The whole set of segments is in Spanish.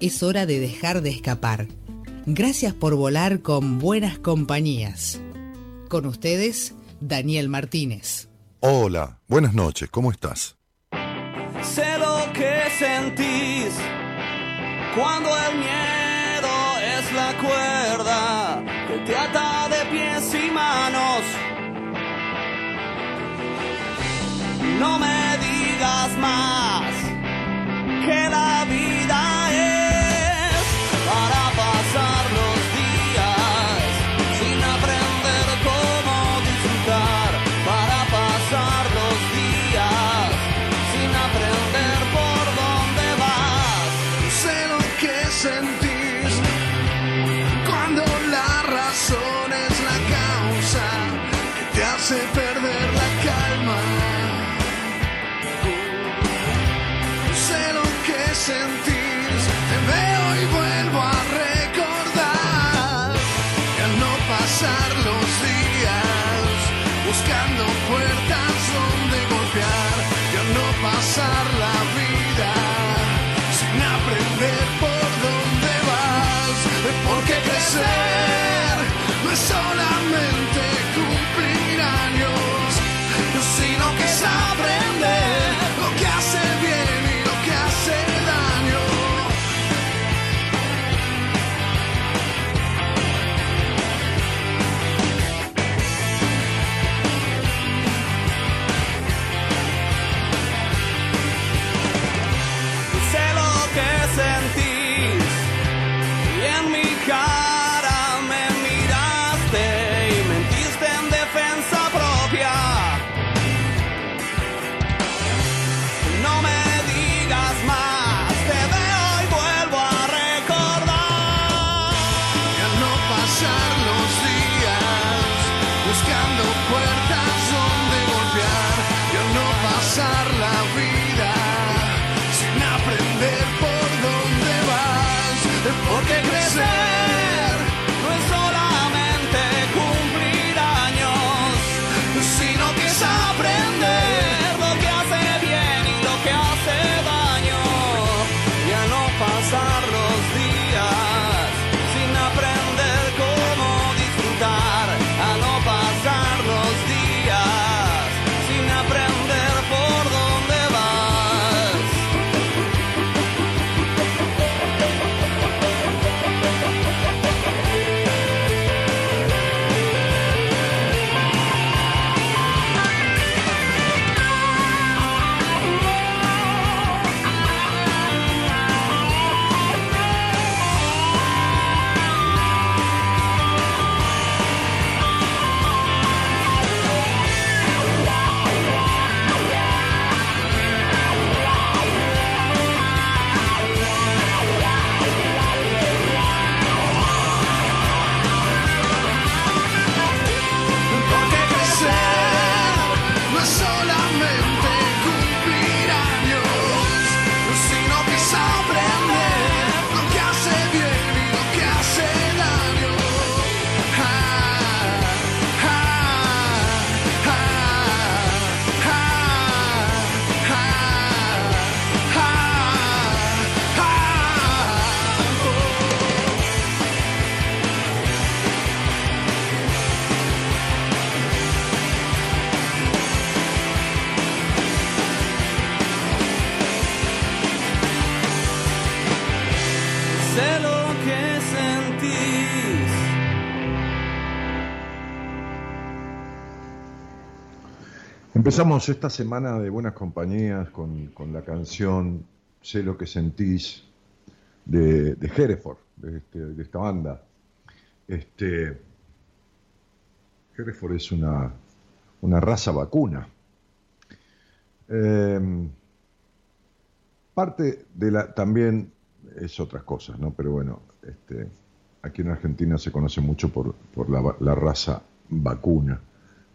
Es hora de dejar de escapar. Gracias por volar con buenas compañías. Con ustedes, Daniel Martínez. Hola, buenas noches, ¿cómo estás? Sé lo que sentís cuando el miedo es la cuerda que te ata de pies y manos. No me digas más que la vida Empezamos esta semana de buenas compañías con, con la canción Sé lo que sentís de, de Hereford, de, este- esta banda. Este, Hereford es una, una raza vacuna. Eh, parte de la también es otras cosas, ¿no? Pero bueno, este, aquí en Argentina se conoce mucho por, por la, la raza vacuna,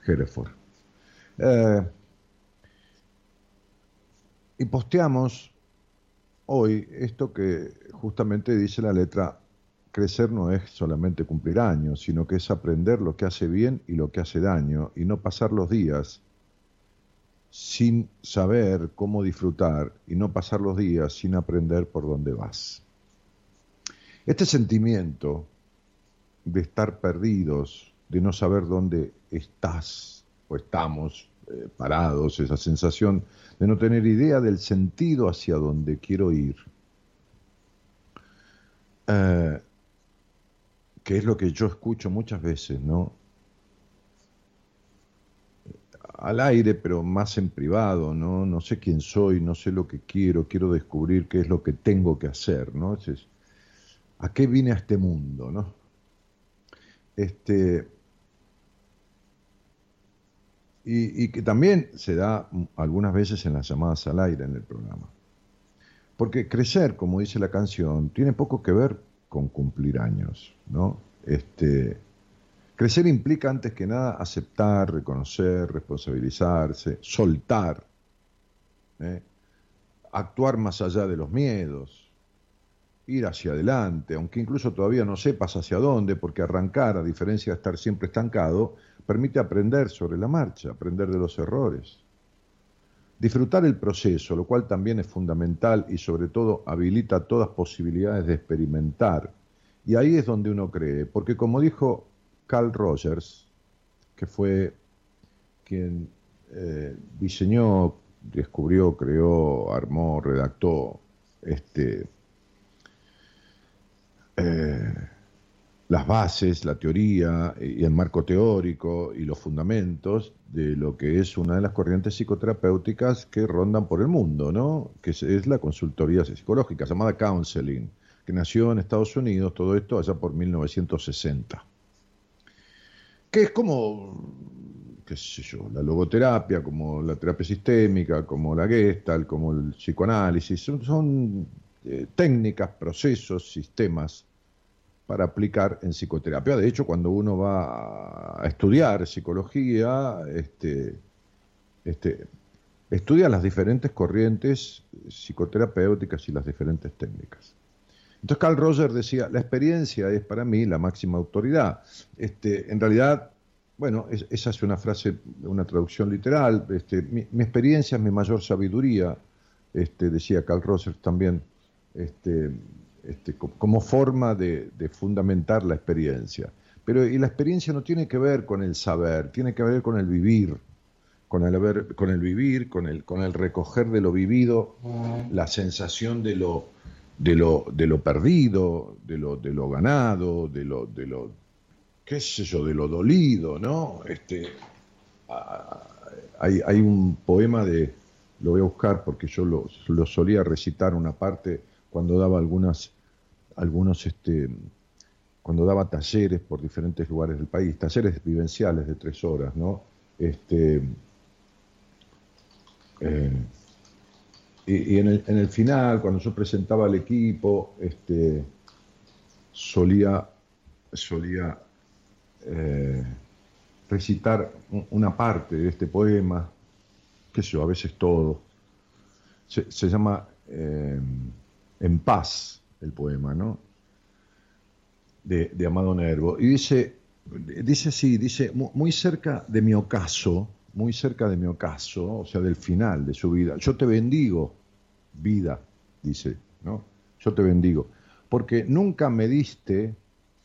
Hereford. Eh, y posteamos hoy esto que justamente dice la letra, crecer no es solamente cumplir años, sino que es aprender lo que hace bien y lo que hace daño, y no pasar los días sin saber cómo disfrutar y no pasar los días sin aprender por dónde vas. Este sentimiento de estar perdidos, de no saber dónde estás o estamos eh, parados, esa sensación de no tener idea del sentido hacia donde quiero ir, eh, que es lo que yo escucho muchas veces, ¿no? Al aire, pero más en privado, ¿no? No sé quién soy, no sé lo que quiero, quiero descubrir qué es lo que tengo que hacer, ¿no? Es, ¿A qué vine a este mundo, no? Este, y, que también se da algunas veces en las llamadas al aire en el programa. Porque crecer, como dice la canción, tiene poco que ver con cumplir años, ¿no? Este, crecer implica antes que nada aceptar, reconocer, responsabilizarse, soltar, ¿eh? actuar más allá de los miedos, ir hacia adelante, aunque incluso todavía no sepas hacia dónde, porque arrancar, a diferencia de estar siempre estancado, permite aprender sobre la marcha, aprender de los errores. Disfrutar el proceso, lo cual también es fundamental y sobre todo habilita todas posibilidades de experimentar. Y ahí es donde uno cree, porque como dijo Carl Rogers, que fue quien eh, diseñó, descubrió, creó, armó, redactó este, eh, las bases, la teoría y el marco teórico y los fundamentos de lo que es una de las corrientes psicoterapéuticas que rondan por el mundo, ¿no? que es la consultoría psicológica, llamada counseling, que nació en Estados Unidos, todo esto allá por 1960. Que es como, qué sé yo, la logoterapia, como la terapia sistémica, como la gestalt, como el psicoanálisis, son, eh, técnicas, procesos, sistemas para aplicar en psicoterapia. De hecho, cuando uno va a estudiar psicología, este, este, estudia las diferentes corrientes psicoterapéuticas y las diferentes técnicas. Entonces Carl Roger decía, la experiencia es para mí la máxima autoridad. Este, en realidad, bueno, esa es una frase, una traducción literal. Este, mi, experiencia es mi mayor sabiduría, este, decía Carl Roger también. Este, este, como forma de, fundamentar la experiencia. Pero y la experiencia no tiene que ver con el saber, tiene que ver con el vivir, con el, con el vivir, con el, con el recoger de lo vivido, la sensación de lo, de lo, de lo perdido, de lo, de lo ganado, de lo, de lo, qué sé yo, de lo dolido, ¿no? Este, hay, hay un poema de, lo voy a buscar porque yo lo, lo solía recitar una parte cuando daba algunas, algunos, este, cuando daba talleres por diferentes lugares del país, talleres vivenciales de tres horas, ¿no? Este, eh, y, en, el, final, cuando yo presentaba al equipo, este, solía, solía eh, recitar una parte de este poema, qué sé yo, a veces todo. Se, llama eh, en paz, el poema, ¿no? De, Amado Nervo. Y dice, dice así, dice, muy cerca de mi ocaso, muy cerca de mi ocaso, o sea, del final de su vida, yo te bendigo, vida, dice, ¿no? Yo te bendigo, porque nunca me diste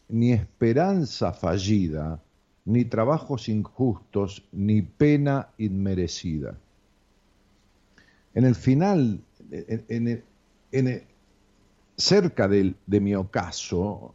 ni esperanza fallida, ni trabajos injustos, ni pena inmerecida. En el final, en, en, cerca de, mi ocaso,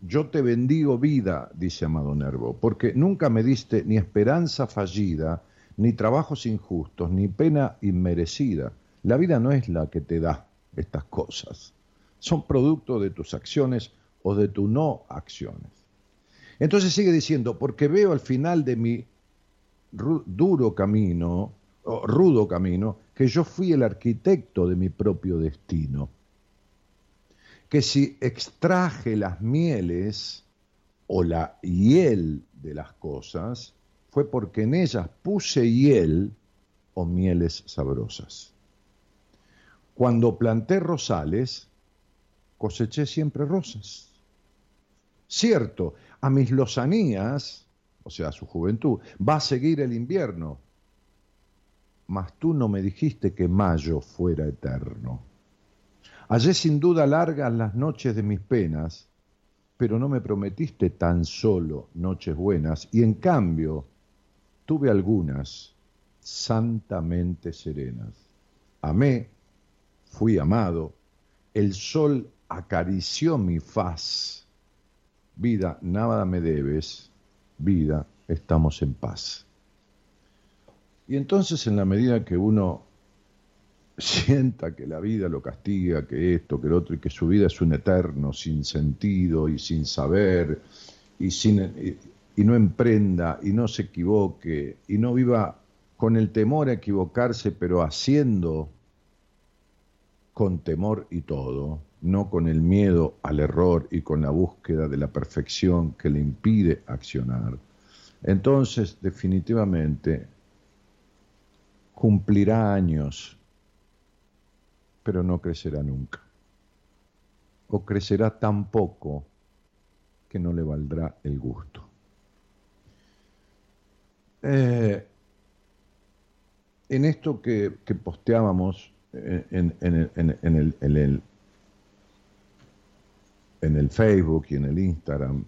yo te bendigo vida, dice Amado Nervo, porque nunca me diste ni esperanza fallida, ni trabajos injustos, ni pena inmerecida. La vida no es la que te da estas cosas, son producto de tus acciones o de tu no acciones. Entonces sigue diciendo, porque veo al final de mi duro camino, o rudo camino, que yo fui el arquitecto de mi propio destino que si extraje las mieles o la hiel de las cosas, fue porque en ellas puse hiel o mieles sabrosas. Cuando planté rosales, coseché siempre rosas. Cierto, a mis lozanías, o sea, a su juventud, va a seguir el invierno, mas tú no me dijiste que mayo fuera eterno. Hallé sin duda largas las noches de mis penas, pero no me prometiste tan solo noches buenas, y en cambio tuve algunas santamente serenas. Amé, fui amado, el sol acarició mi faz. Vida, nada me debes, vida, estamos en paz. Y entonces en la medida que uno sienta que la vida lo castiga, que esto, que lo otro, y que su vida es un eterno sin sentido y sin saber, y, sin, y, no emprenda, y no se equivoque, y no viva con el temor a equivocarse, pero haciendo con temor y todo, no con el miedo al error y con la búsqueda de la perfección que le impide accionar, entonces definitivamente cumplirá años, pero no crecerá nunca. O crecerá tan poco que no le valdrá el gusto. Eh, en esto que, posteábamos eh, en, el, en, el, en el Facebook y en el Instagram,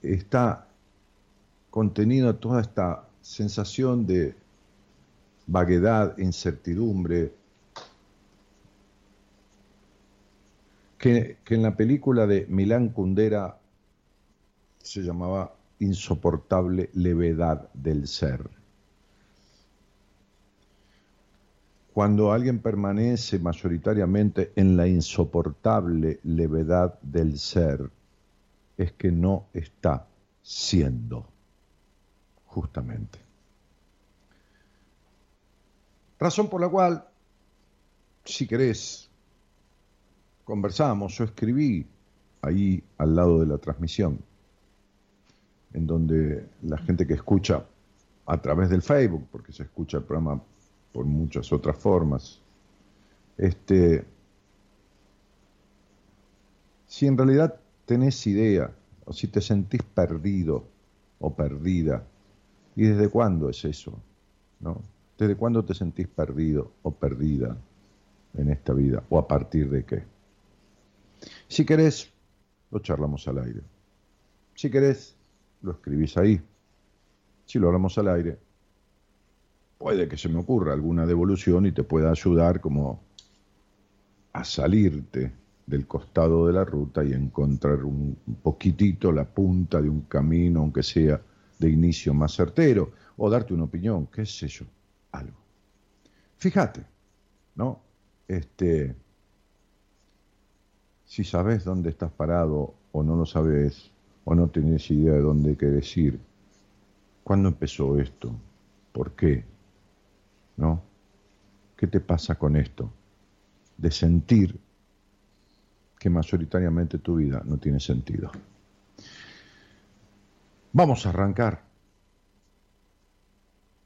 está contenido toda esta sensación de vaguedad, incertidumbre, que, en la película de Milán Kundera se llamaba Insoportable levedad del ser. Cuando alguien permanece mayoritariamente en la insoportable levedad del ser, es que no está siendo, justamente. Razón por la cual, si querés, conversamos, yo escribí ahí al lado de la transmisión, en donde la gente que escucha a través del Facebook, porque se escucha el programa por muchas otras formas, este, si en realidad tenés idea, o si te sentís perdido o perdida, ¿y desde cuándo es eso? ¿No? ¿Desde cuándo te sentís perdido o perdida en esta vida? ¿O a partir de qué? Si querés, lo charlamos al aire. Si querés, lo escribís ahí. Si lo hablamos al aire, puede que se me ocurra alguna devolución y te pueda ayudar como a salirte del costado de la ruta y encontrar un poquitito la punta de un camino, aunque sea de inicio más certero, o darte una opinión, qué sé yo algo. Fíjate, ¿no? Este, si sabes dónde estás parado o no lo sabes o no tienes idea de dónde quieres ir, ¿cuándo empezó esto? ¿Por qué? ¿No? ¿Qué te pasa con esto? De sentir que mayoritariamente tu vida no tiene sentido. Vamos a arrancar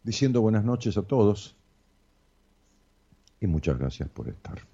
diciendo buenas noches a todos y muchas gracias por estar.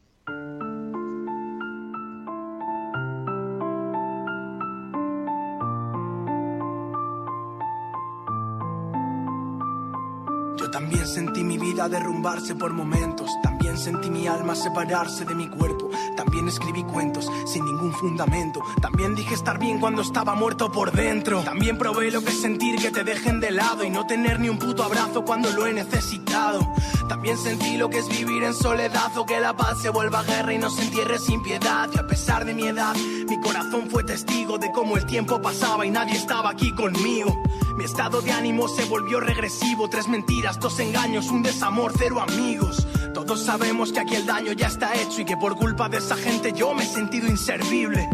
Derrumbarse por momentos, también sentí mi alma separarse de mi cuerpo también escribí cuentos sin ningún fundamento. También dije estar bien cuando estaba muerto por dentro. También probé lo que es sentir que te dejen de lado y no tener ni un puto abrazo cuando lo he necesitado. También sentí lo que es vivir en soledad o que la paz se vuelva guerra y no se entierre sin piedad. Y a pesar de mi edad, mi corazón fue testigo de cómo el tiempo pasaba y nadie estaba aquí conmigo. Mi estado de ánimo se volvió regresivo. Tres mentiras, dos engaños, un desamor, cero amigos. Todos sabemos que aquí el daño ya está hecho y que por culpa de esa gente yo me he sentido inservible.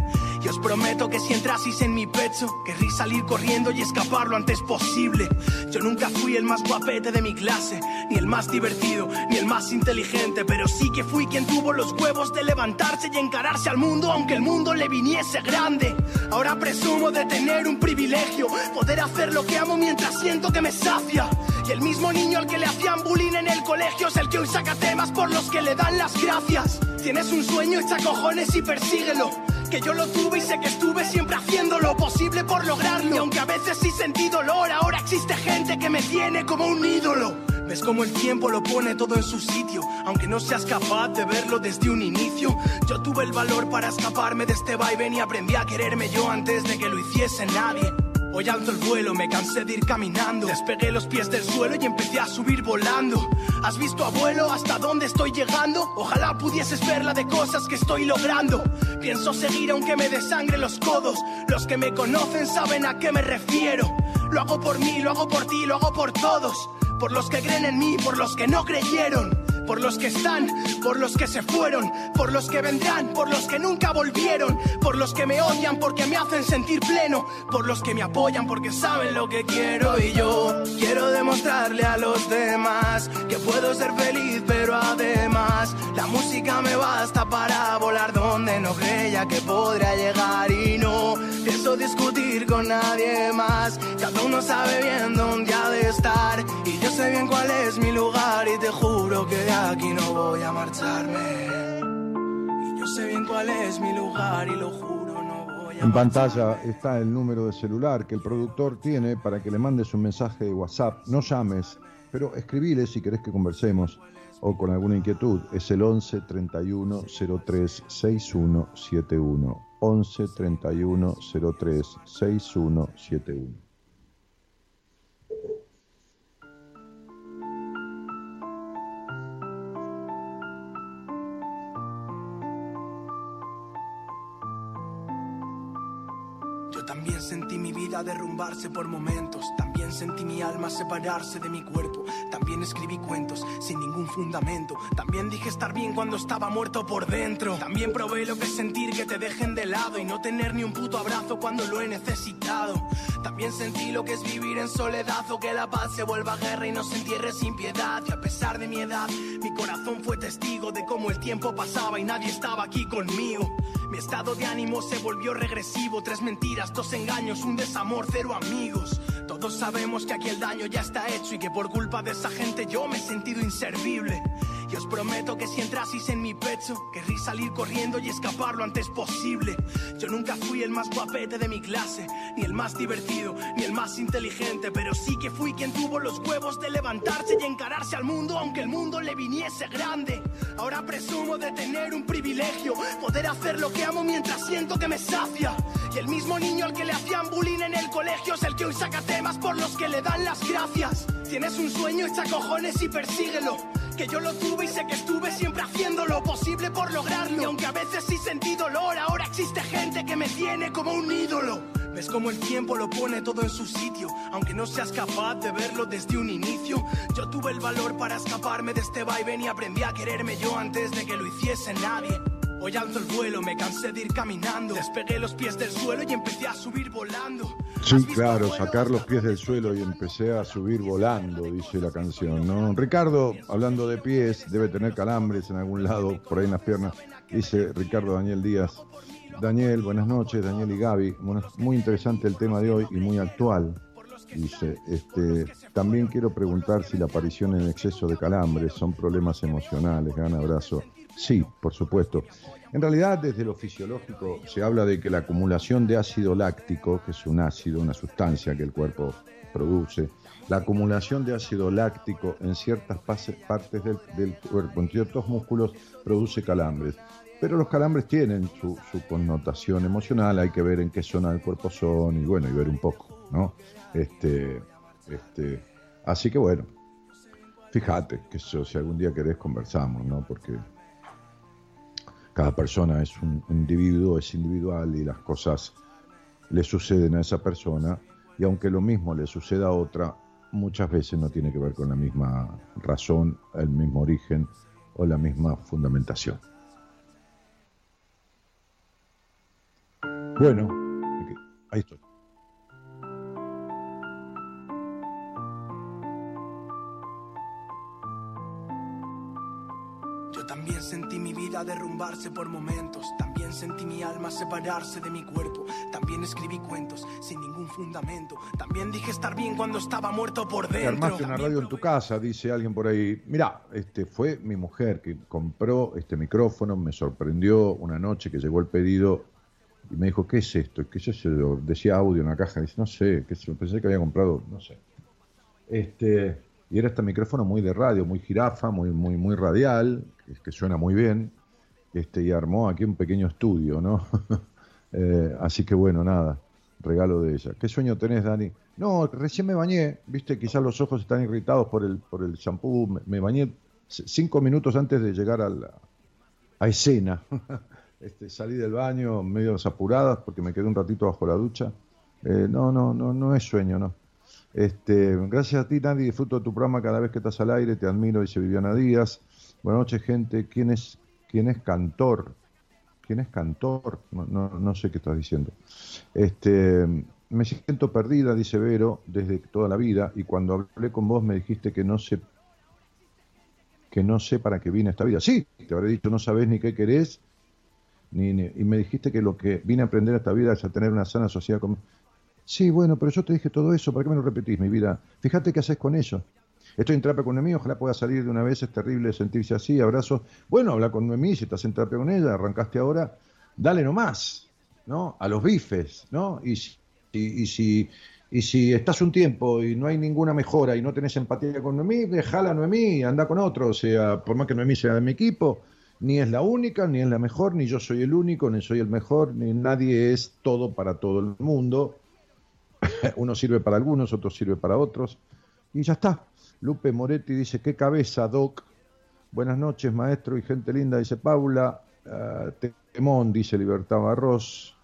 Os prometo que si entrasis en mi pecho, querrí salir corriendo y escapar lo antes posible. Yo nunca fui el más guapete de mi clase, ni el más divertido, ni el más inteligente, pero sí que fui quien tuvo los huevos de levantarse y encararse al mundo, aunque el mundo le viniese grande. Ahora presumo de tener un privilegio, poder hacer lo que amo mientras siento que me sacia. Y el mismo niño al que le hacían bullying en el colegio es el que hoy saca temas por los que le dan las gracias. Tienes un sueño, echa cojones y persíguelo. Que yo lo tuve y sé que estuve siempre haciendo lo posible por lograrlo. Y aunque a veces sí sentí dolor, ahora existe gente que me tiene como un ídolo. Ves como el tiempo lo pone todo en su sitio, aunque no seas capaz de verlo desde un inicio. Yo tuve el valor para escaparme de este vaivén y aprendí a quererme yo antes de que lo hiciese nadie. Hoy alto el vuelo, me cansé de ir caminando. Despegué los pies del suelo y empecé a subir volando. ¿Has visto, abuelo, hasta dónde estoy llegando? Ojalá pudieses ver la de cosas que estoy logrando. Pienso seguir aunque me desangre los codos. Los que me conocen saben a qué me refiero. Lo hago por mí, lo hago por ti, lo hago por todos. Por los que creen en mí, por los que no creyeron por los que están, por los que se fueron, por los que vendrán, por los que nunca volvieron, por los que me odian porque me hacen sentir pleno, por los que me apoyan porque saben lo que quiero y yo quiero demostrarle a los demás que puedo ser feliz, pero además la música me basta para volar donde no creía que podría llegar y no pienso discutir con nadie más. Cada uno sabe bien dónde ha de estar sé bien cuál es mi lugar y te juro que de aquí no voy a marcharme. Y yo sé bien cuál es mi lugar y lo juro no voy a En pantalla está el número de celular que el productor tiene para que le mandes un mensaje de WhatsApp. No llames, pero escribile si querés que conversemos o con alguna inquietud. Es el 11 31 03 6171. 11 31 03 6171. También sentí mi vida derrumbarse por momentos, también sentí mi alma separarse de mi cuerpo, también escribí cuentos sin ningún fundamento, también dije estar bien cuando estaba muerto por dentro, también probé lo que es sentir que te dejen de lado y no tener ni un puto abrazo cuando lo he necesitado, también sentí lo que es vivir en soledad o que la paz se vuelva guerra y nos entierre sin piedad. Y a pesar de mi edad, mi corazón fue testigo de cómo el tiempo pasaba y nadie estaba aquí conmigo. Mi estado de ánimo se volvió regresivo, tres mentiras, dos engaños, un desamor, cero amigos. Todos sabemos que aquí el daño ya está hecho y que por culpa de esa gente yo me he sentido inservible. Y os prometo que si entrasis en mi pecho, querrí salir corriendo y escapar lo antes posible. Yo nunca fui el más guapete de mi clase, ni el más divertido, ni el más inteligente, pero sí que fui quien tuvo los huevos de levantarse y encararse al mundo, aunque el mundo le viniese grande. Ahora presumo de tener un privilegio, poder hacer lo que amo mientras siento que me sacia. Y el mismo niño al que le hacían bullying en el colegio es el que hoy saca temas por los que le dan las gracias. Tienes un sueño, echa cojones y persíguelo. Que yo lo tuve y sé que estuve siempre haciendo lo posible por lograrlo. Y aunque a veces sí sentí dolor, ahora existe gente que me tiene como un ídolo. Ves como el tiempo lo pone todo en su sitio, aunque no seas capaz de verlo desde un inicio. Yo tuve el valor para escaparme de este vaivén y aprendí a quererme yo antes de que lo hiciese nadie. Hoy alto el vuelo, me cansé de ir caminando, despegué los pies del suelo y empecé a subir volando. Sí, ¿Has visto, claro, sacar los pies del suelo y empecé a subir volando, dice la canción, ¿no? Ricardo, hablando de pies, debe tener calambres en algún lado, por ahí en las piernas, dice Ricardo Daniel Díaz. Daniel, buenas noches, Daniel y Gaby. Bueno, muy interesante el tema de hoy y muy actual. Dice, este, también quiero preguntar si la aparición en exceso de calambres son problemas emocionales. Gran abrazo. Sí, por supuesto. En realidad, desde lo fisiológico, se habla de que la acumulación de ácido láctico, que es un ácido, una sustancia que el cuerpo produce, la acumulación de ácido láctico en ciertas partes del, del cuerpo, en ciertos músculos, produce calambres. Pero los calambres tienen su, su connotación emocional, hay que ver en qué zona del cuerpo son y bueno, y ver un poco, ¿no? Este, este, así que bueno, fíjate, que eso, si algún día querés conversamos, ¿no? Porque cada persona es un individuo, es individual y las cosas le suceden a esa persona y aunque lo mismo le suceda a otra, muchas veces no tiene que ver con la misma razón, el mismo origen o la misma fundamentación. Bueno, ahí estoy. Vida derrumbarse por momentos. También sentí mi alma separarse de mi cuerpo. También escribí cuentos sin ningún fundamento. También dije estar bien cuando estaba muerto por Te dentro. armaste una radio en tu casa, dice alguien por ahí. Mirá, este fue mi mujer que compró este micrófono, me sorprendió una noche que llegó el pedido y me dijo, ¿qué es esto? ¿Qué es eso? Decía audio en una caja, dice, no sé, qué sé yo, pensé que había comprado, no sé. Este, y era este micrófono muy de radio, muy jirafa, muy, muy, muy radial, que, que suena muy bien. Este, y armó aquí un pequeño estudio, ¿no? Eh, así que bueno, nada, regalo de ella. ¿Qué sueño tenés, Dani? No, recién me bañé, viste, quizás los ojos están irritados por el, por el shampoo, me, bañé cinco minutos antes de llegar a la a escena. Este, salí del baño medio apuradas porque me quedé un ratito bajo la ducha. Eh, no, no, no, no es sueño, no. Este, gracias a ti, Dani, disfruto de tu programa cada vez que estás al aire, te admiro, dice Viviana Díaz. Buenas noches, gente. ¿Quién es, quién es cantor? ¿Quién es cantor? No, no, no sé qué estás diciendo. Este, me siento perdida, dice Vero, desde toda la vida, y cuando hablé con vos me dijiste que no sé que no sé para qué vine a esta vida. Sí, te habré dicho, no sabés ni qué querés, ni, y me dijiste que lo que vine a aprender a esta vida es a tener una sana sociedad con... Sí, bueno, pero yo te dije todo eso, ¿para qué me lo repetís, mi vida? Fíjate qué haces con eso. Estoy en terapia con Noemí, ojalá pueda salir de una vez, es terrible sentirse así, abrazos. Bueno, habla con Noemí, si estás en terapia con ella, arrancaste ahora, dale nomás, ¿no? A los bifes, ¿no? Y, si- y, si, estás un tiempo y no hay ninguna mejora y no tenés empatía con Noemí, dejala a Noemí anda con otro. O sea, por más que Noemí sea de mi equipo, ni es la única, ni es la mejor, ni yo soy el único, ni soy el mejor, ni nadie es todo para todo el mundo. Uno sirve para algunos, otro sirve para otros. Y ya está. Lupe Moretti dice, qué cabeza, Doc. Buenas noches, maestro y gente linda, dice Paula. Ah, Temón, dice Libertad Barros.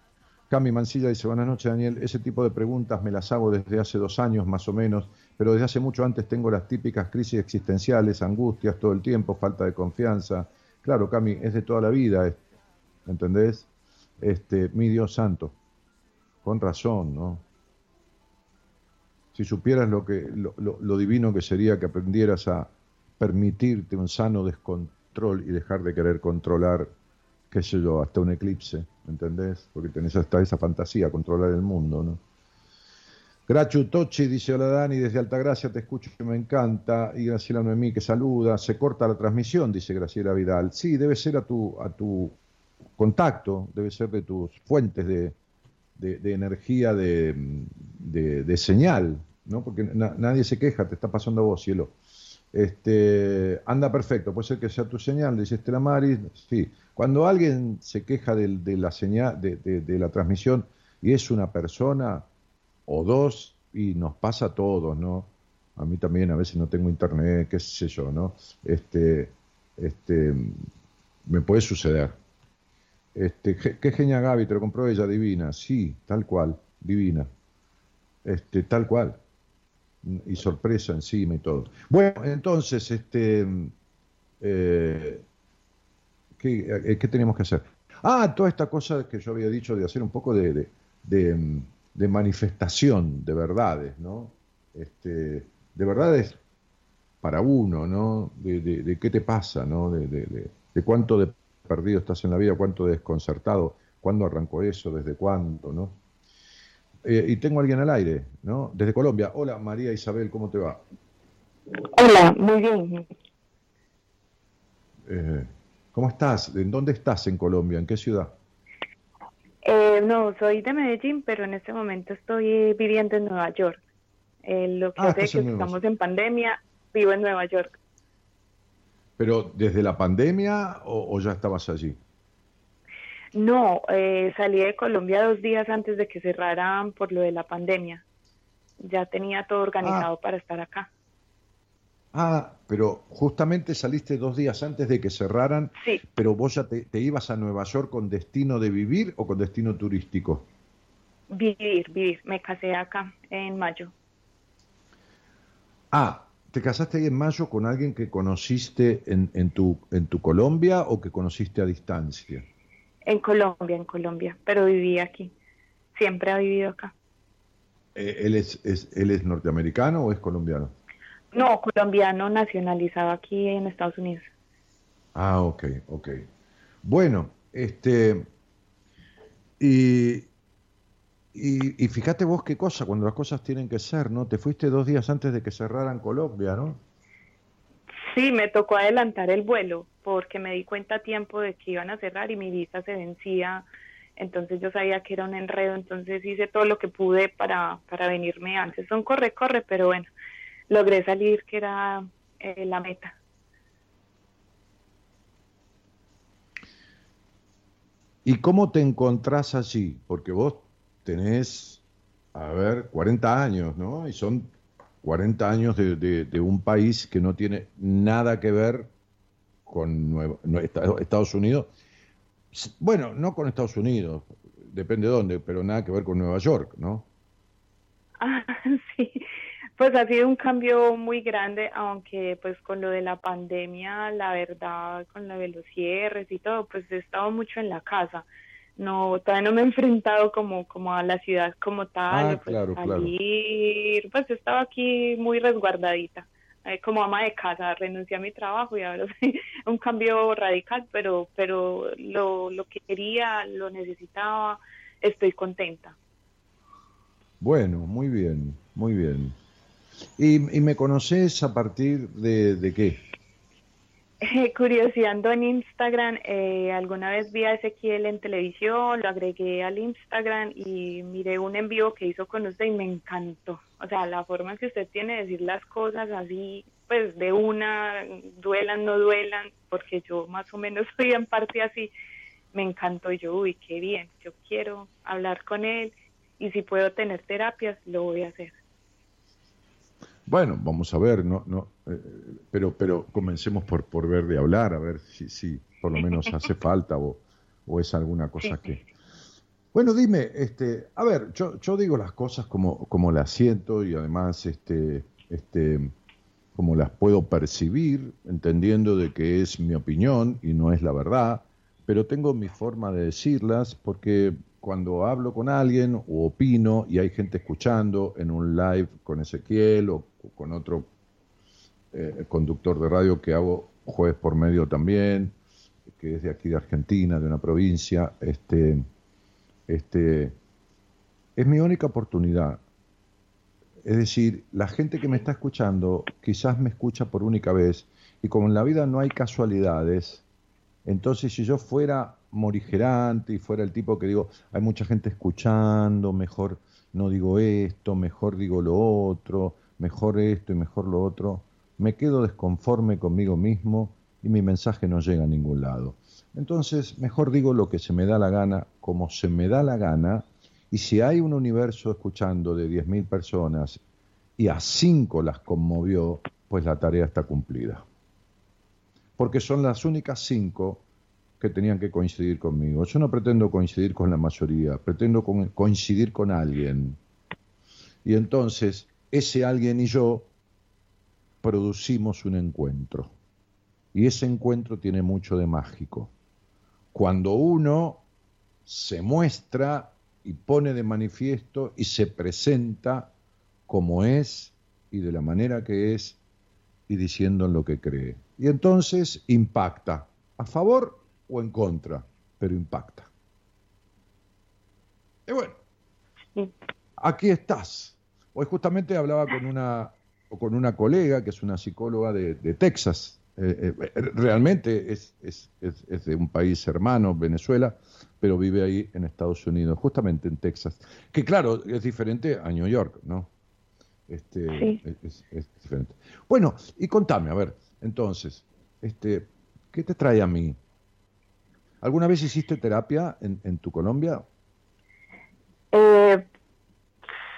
Cami Mancilla dice, buenas noches, Daniel. Ese tipo de preguntas me las hago desde hace dos años más o menos, pero desde hace mucho antes tengo las típicas crisis existenciales, angustias todo el tiempo, falta de confianza. Claro, Cami, es de toda la vida, ¿entendés? Este, mi Dios santo. Con razón, ¿no? Si supieras lo, que, lo, lo- divino que sería que aprendieras a permitirte un sano descontrol y dejar de querer controlar, qué sé yo, hasta un eclipse, ¿entendés? Porque tenés hasta esa fantasía, controlar el mundo, ¿no? Grachu Tochi dice, hola Dani, desde Altagracia te escucho que me encanta. Y Graciela Noemí que saluda. Se corta la transmisión, dice Graciela Vidal. Sí, debe ser a tu, a tu contacto, debe ser de tus fuentes de, de- de energía de- de señal, ¿no? Porque na- nadie se queja, te está pasando a vos, cielo. Este, anda perfecto, puede ser que sea tu señal, dice Estela Maris. Sí, cuando alguien se queja de, la señal, de, la transmisión y es una persona o dos, y nos pasa a todos, ¿no? A mí también a veces no tengo internet, qué sé yo, ¿no? Este, este, me puede suceder. Este, qué genia Gaby, te lo compró ella, divina. Sí, tal cual, divina. Este, tal cual. Y sorpresa encima y todo. Bueno, entonces, este, eh, ¿qué, eh, qué tenemos que hacer? Ah, toda esta cosa que yo había dicho de hacer un poco de, de, manifestación de verdades, ¿no? Este, de verdades para uno, ¿no? De, qué te pasa, ¿no? De, cuánto de perdido estás en la vida, cuánto de desconcertado, cuándo arrancó eso, desde cuándo, ¿no? Eh, y tengo a alguien al aire, ¿no? Desde Colombia. Hola, María Isabel, ¿cómo te va? Hola, muy bien. Eh, ¿Cómo estás? ¿En dónde estás en Colombia? ¿En qué ciudad? Eh, no, soy de Medellín, pero en este momento estoy eh, viviendo en Nueva York. Eh, lo que Ah, hace estás que estamos en pandemia, vivo en Nueva York. ¿Pero desde la pandemia o, o ya estabas allí? No, eh, salí de Colombia dos días antes de que cerraran por lo de la pandemia. Ya tenía todo organizado para estar acá. Ah, pero justamente saliste dos días antes de que cerraran, Sí, pero vos ya te, te ibas a Nueva York con destino de vivir o con destino turístico. vivir, vivir. Me casé acá en mayo. Ah, ¿te casaste ahí en mayo con alguien que conociste en, en, tu, en tu Colombia o que conociste a distancia? En Colombia, en Colombia, pero viví aquí. siempre ha vivido acá. Eh, ¿Él es, es, ¿Él es norteamericano o es colombiano? No, colombiano nacionalizado aquí en Estados Unidos. Ah, ok, ok. Bueno, este, y, y, y, fíjate vos qué cosa, cuando las cosas tienen que ser, ¿no? Te fuiste dos días antes de que cerraran Colombia, ¿no? Sí, me tocó adelantar el vuelo porque me di cuenta a tiempo de que iban a cerrar y mi visa se vencía. Entonces yo sabía que era un enredo, entonces hice todo lo que pude para, para venirme antes. Son corre, corre, pero bueno, logré salir, que era eh, la meta. ¿Y cómo te encontrás allí? Porque vos tenés, a ver, 40 años, ¿no? Y son 40 años de, de, un país que no tiene nada que ver con Estados Unidos. Bueno, no con Estados Unidos, depende de dónde, pero nada que ver con Nueva York, ¿no? Ah, sí, pues ha sido un cambio muy grande, aunque pues con lo de la pandemia, la verdad, con lo de los cierres y todo, pues he estado mucho en la casa. No, todavía no me he enfrentado como, como a la ciudad como tal, Ah, pues claro, claro. salir, pues he estado aquí muy resguardadita, eh, como ama de casa, renuncié a mi trabajo y ahora sí, un cambio radical, pero, pero lo, lo que quería, lo necesitaba, estoy contenta. Bueno, muy bien, muy bien. ¿Y, y me conoces a partir de, de qué? Eh, en Instagram, eh, alguna vez vi a Ezequiel en televisión, lo agregué al Instagram y miré un en vivo que hizo con usted y me encantó. O sea, la forma que usted tiene de decir las cosas así, pues de una, duelan, no duelan, porque yo más o menos soy en parte así, me encantó. Yo, uy, qué bien, yo quiero hablar con él y si puedo tener terapias, lo voy a hacer. Bueno, vamos a ver, no, no, eh, pero, pero comencemos por, por ver de hablar, a ver si, si por lo menos hace falta o, o es alguna cosa Sí. que. Bueno, dime, este, a ver, yo, yo digo las cosas como, como las siento y además, este, este, como las puedo percibir, entendiendo de que es mi opinión y no es la verdad, pero tengo mi forma de decirlas porque cuando hablo con alguien o opino y hay gente escuchando en un live con Ezequiel o con otro eh, conductor de radio que hago jueves por medio también, que es de aquí de Argentina, de una provincia, este, este, es mi única oportunidad. Es decir, la gente que me está escuchando quizás me escucha por única vez y como en la vida no hay casualidades, entonces si yo fuera morigerante y fuera el tipo que digo, hay mucha gente escuchando, mejor no digo esto, mejor digo lo otro, mejor esto y mejor lo otro, me quedo desconforme conmigo mismo y mi mensaje no llega a ningún lado. Entonces, mejor digo lo que se me da la gana, como se me da la gana, y si hay un universo escuchando de 10.000 personas y a 5 las conmovió, pues la tarea está cumplida. Porque son las únicas 5 que tenían que coincidir conmigo. Yo no pretendo coincidir con la mayoría, pretendo coincidir con alguien. Y entonces, ese alguien y yo producimos un encuentro. Y ese encuentro tiene mucho de mágico. Cuando uno se muestra y pone de manifiesto y se presenta como es y de la manera que es y diciendo en lo que cree. Y entonces impacta, a favor o en contra, pero impacta. Y bueno, aquí estás. Hoy justamente hablaba con una, con una colega que es una psicóloga de, de Texas. Eh, eh, realmente es, es, es, es de un país hermano, Venezuela, pero vive ahí en Estados Unidos, justamente en Texas. Que claro, es diferente a New York, ¿no? Este, Sí. es diferente. Bueno, y contame, a ver, entonces, este, ¿qué te trae a mí? ¿Alguna vez hiciste terapia en, en tu Colombia? Eh,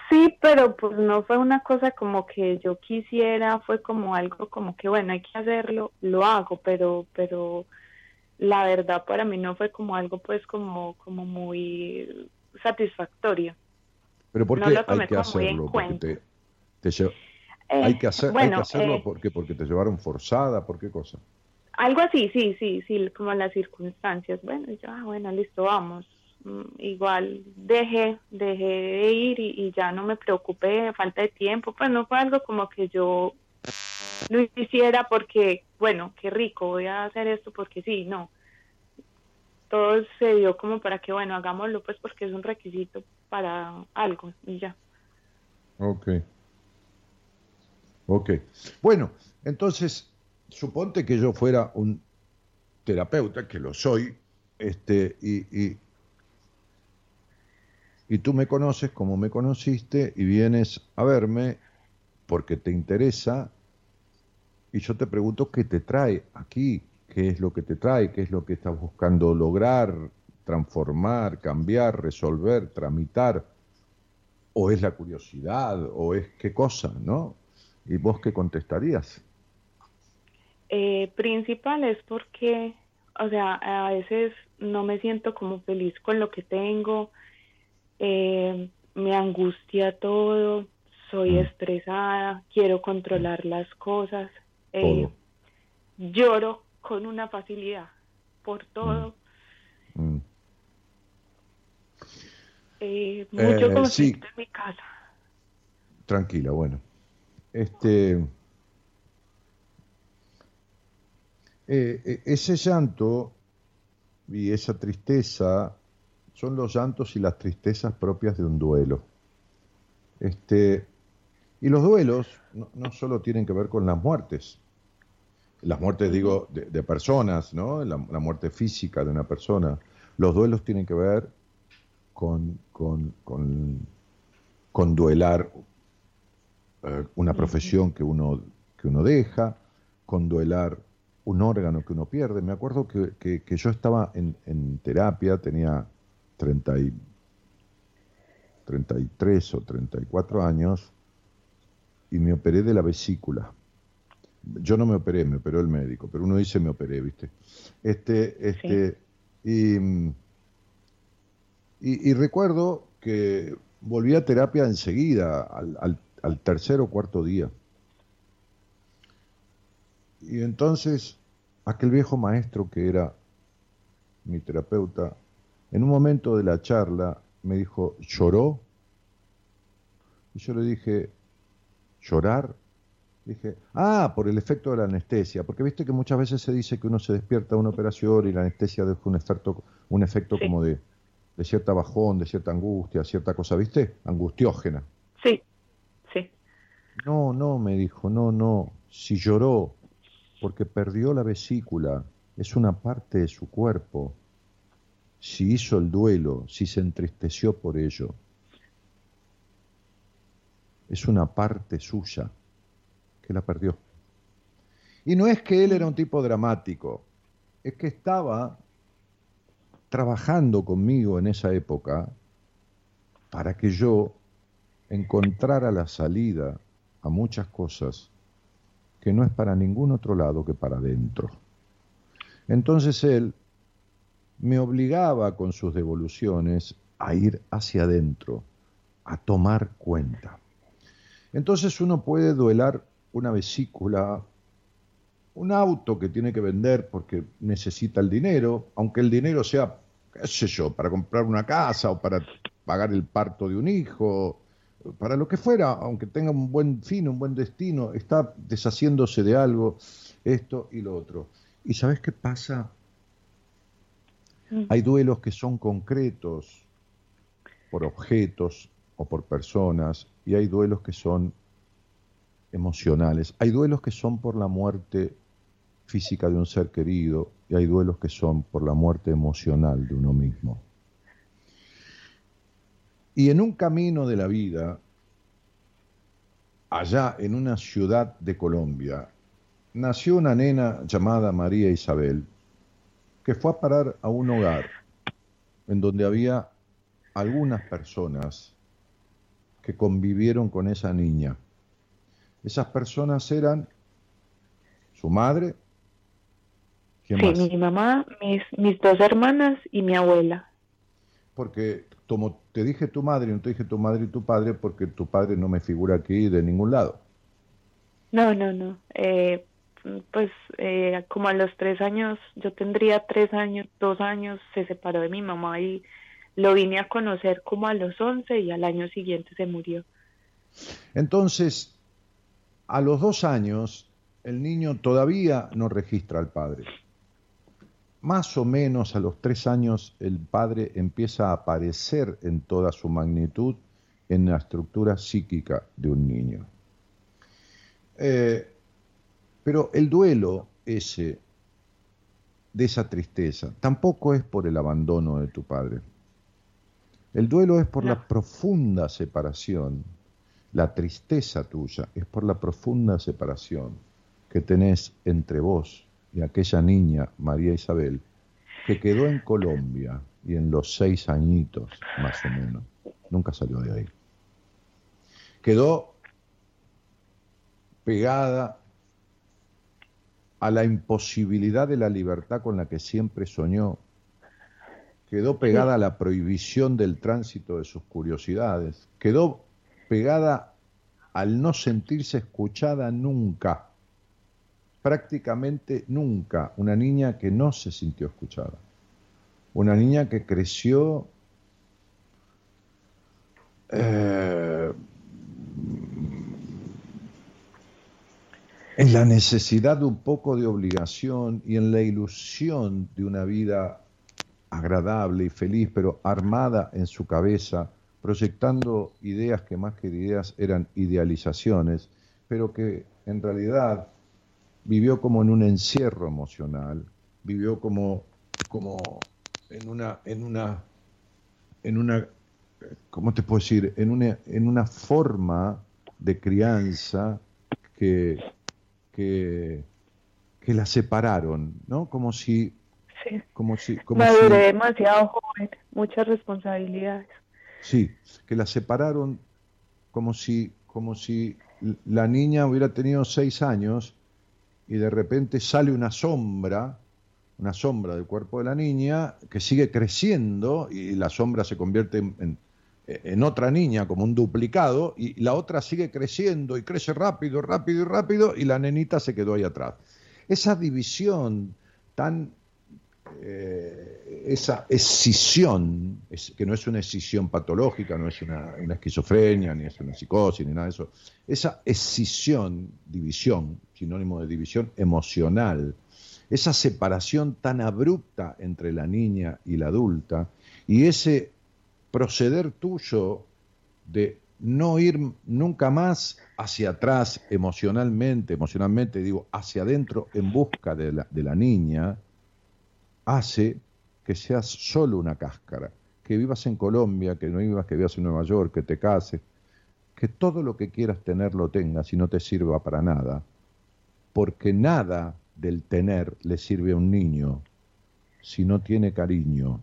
sí, pero pues no fue una cosa como que yo quisiera, fue como algo como que bueno, hay que hacerlo, lo hago, pero, pero la verdad para mí no fue como algo pues como, como muy satisfactorio. Pero ¿por qué hay que hacerlo? Porque te, te Eh, hay que hacer, hay que hacerlo eh, ¿por qué? porque te llevaron forzada, ¿por qué cosa? Algo así, sí, sí, sí, como las circunstancias. Bueno, yo, ah, bueno, listo, vamos. mm, igual dejé, dejé de ir y, y ya no me preocupé, falta de tiempo, pues no fue algo como que yo lo hiciera porque, bueno, qué rico, voy a hacer esto porque sí, no. Todo se dio como para que, bueno, hagámoslo pues porque es un requisito para algo y ya. Ok. Ok. Bueno, entonces, suponte que yo fuera un terapeuta, que lo soy, este, y, y, tú me conoces como me conociste y vienes a verme porque te interesa y yo te pregunto qué te trae aquí, qué es lo que te trae, qué es lo que estás buscando lograr, transformar, cambiar, resolver, tramitar, o es la curiosidad, o es qué cosa, ¿no? ¿Y vos qué contestarías? Eh, principal es porque, o sea, a veces no me siento como feliz con lo que tengo, eh, me angustia todo, soy Mm. estresada, quiero controlar las cosas, eh, lloro con una facilidad por todo, Mm. eh, mucho conflicto sí. en mi casa. Tranquila, bueno. Este. Eh, eh, ese llanto y esa tristeza son los llantos y las tristezas propias de un duelo. Este, y los duelos no, no solo tienen que ver con las muertes, las muertes digo de, de personas, ¿no? La, la muerte física de una persona. Los duelos tienen que ver con, con, con, con duelar eh, una profesión que uno, que uno deja, con duelar un órgano que uno pierde. Me acuerdo que, que- que yo estaba en, en terapia, tenía 30 y- 33 o 34 años y me operé de la vesícula. Yo no me operé, me operó el médico, pero uno dice me operé, ¿viste? Este, este, y, y, y recuerdo que volví a terapia enseguida, al, al- al tercer o cuarto día. Y entonces, aquel viejo maestro que era mi terapeuta, en un momento de la charla me dijo, ¿lloró? Y yo le dije, ¿llorar? Dije, ah, por el efecto de la anestesia, porque viste que muchas veces se dice que uno se despierta de una operación y la anestesia deja un efecto, un efecto Sí. como de, de cierta bajón, de cierta angustia, cierta cosa, ¿viste? Angustiógena. Sí, sí. No, no, me dijo, no, no, si lloró, porque perdió la vesícula, es una parte de su cuerpo. Si hizo el duelo, si se entristeció por ello, es una parte suya que la perdió. Y no es que él era un tipo dramático, es que estaba trabajando conmigo en esa época para que yo encontrara la salida a muchas cosas que no es para ningún otro lado que para adentro. Entonces él me obligaba con sus devoluciones a ir hacia adentro, a tomar cuenta. Entonces uno puede duelar una vesícula, un auto que tiene que vender porque necesita el dinero, aunque el dinero sea, qué sé yo, para comprar una casa o para pagar el parto de un hijo, para lo que fuera, aunque tenga un buen fin, un buen destino, está deshaciéndose de algo, esto y lo otro. ¿Y sabes qué pasa? Mm. Hay duelos que son concretos por objetos o por personas y hay duelos que son emocionales. Hay duelos que son por la muerte física de un ser querido y hay duelos que son por la muerte emocional de uno mismo. Y en un camino de la vida, allá en una ciudad de Colombia, nació una nena llamada María Isabel, que fue a parar a un hogar en donde había algunas personas que convivieron con esa niña. Esas personas eran su madre, ¿quién Sí, más? mi mamá, mis, mis dos hermanas y mi abuela. Porque como te dije tu madre, no te dije tu madre y tu padre, porque tu padre no me figura aquí de ningún lado. No, no, no. Eh, pues eh, como a los tres años, yo tendría tres años, dos años, se separó de mi mamá y lo vine a conocer como a los 11 y al año siguiente se murió. Entonces, a los dos años, el niño todavía no registra al padre. Más o menos a los tres años el padre empieza a aparecer en toda su magnitud en la estructura psíquica de un niño. Eh, pero el duelo ese, de esa tristeza, tampoco es por el abandono de tu padre. El duelo es por la profunda separación. La tristeza tuya es por la profunda separación que tenés entre vos y aquella niña, María Isabel, que quedó en Colombia y en los seis añitos, más o menos, nunca salió de ahí. Quedó pegada a la imposibilidad de la libertad con la que siempre soñó. Quedó pegada a la prohibición del tránsito de sus curiosidades. Quedó pegada al no sentirse escuchada nunca prácticamente nunca una niña que no se sintió escuchada. Una niña que creció eh, en la necesidad de un poco de obligación y en la ilusión de una vida agradable y feliz, pero armada en su cabeza, proyectando ideas que más que ideas eran idealizaciones, pero que en realidad vivió como en un encierro emocional, vivió como, como en una, en una, en una, ¿cómo te puedo decir? En una, en una forma de crianza que, que, que la separaron, ¿no? Como si... Sí. Como si, como Maduré si- demasiado joven, muchas responsabilidades. Sí, que la separaron como si, como si la niña hubiera tenido seis años y de repente sale una sombra, una sombra del cuerpo de la niña que sigue creciendo y la sombra se convierte en, otra niña como un duplicado y la otra sigue creciendo y crece rápido, rápido y rápido y la nenita se quedó ahí atrás. Esa división tan eh, esa escisión, es- que no es una escisión patológica, no es una, esquizofrenia, ni es una psicosis, ni nada de eso, esa escisión, división, sinónimo de división emocional, esa separación tan abrupta entre la niña y la adulta, y ese proceder tuyo de no ir nunca más hacia atrás emocionalmente, emocionalmente digo, hacia adentro en busca de la niña, hace que seas solo una cáscara, que vivas en Colombia, que no vivas, que vivas en Nueva York, que te cases, que todo lo que quieras tener lo tengas y no te sirva para nada, porque nada del tener le sirve a un niño si no tiene cariño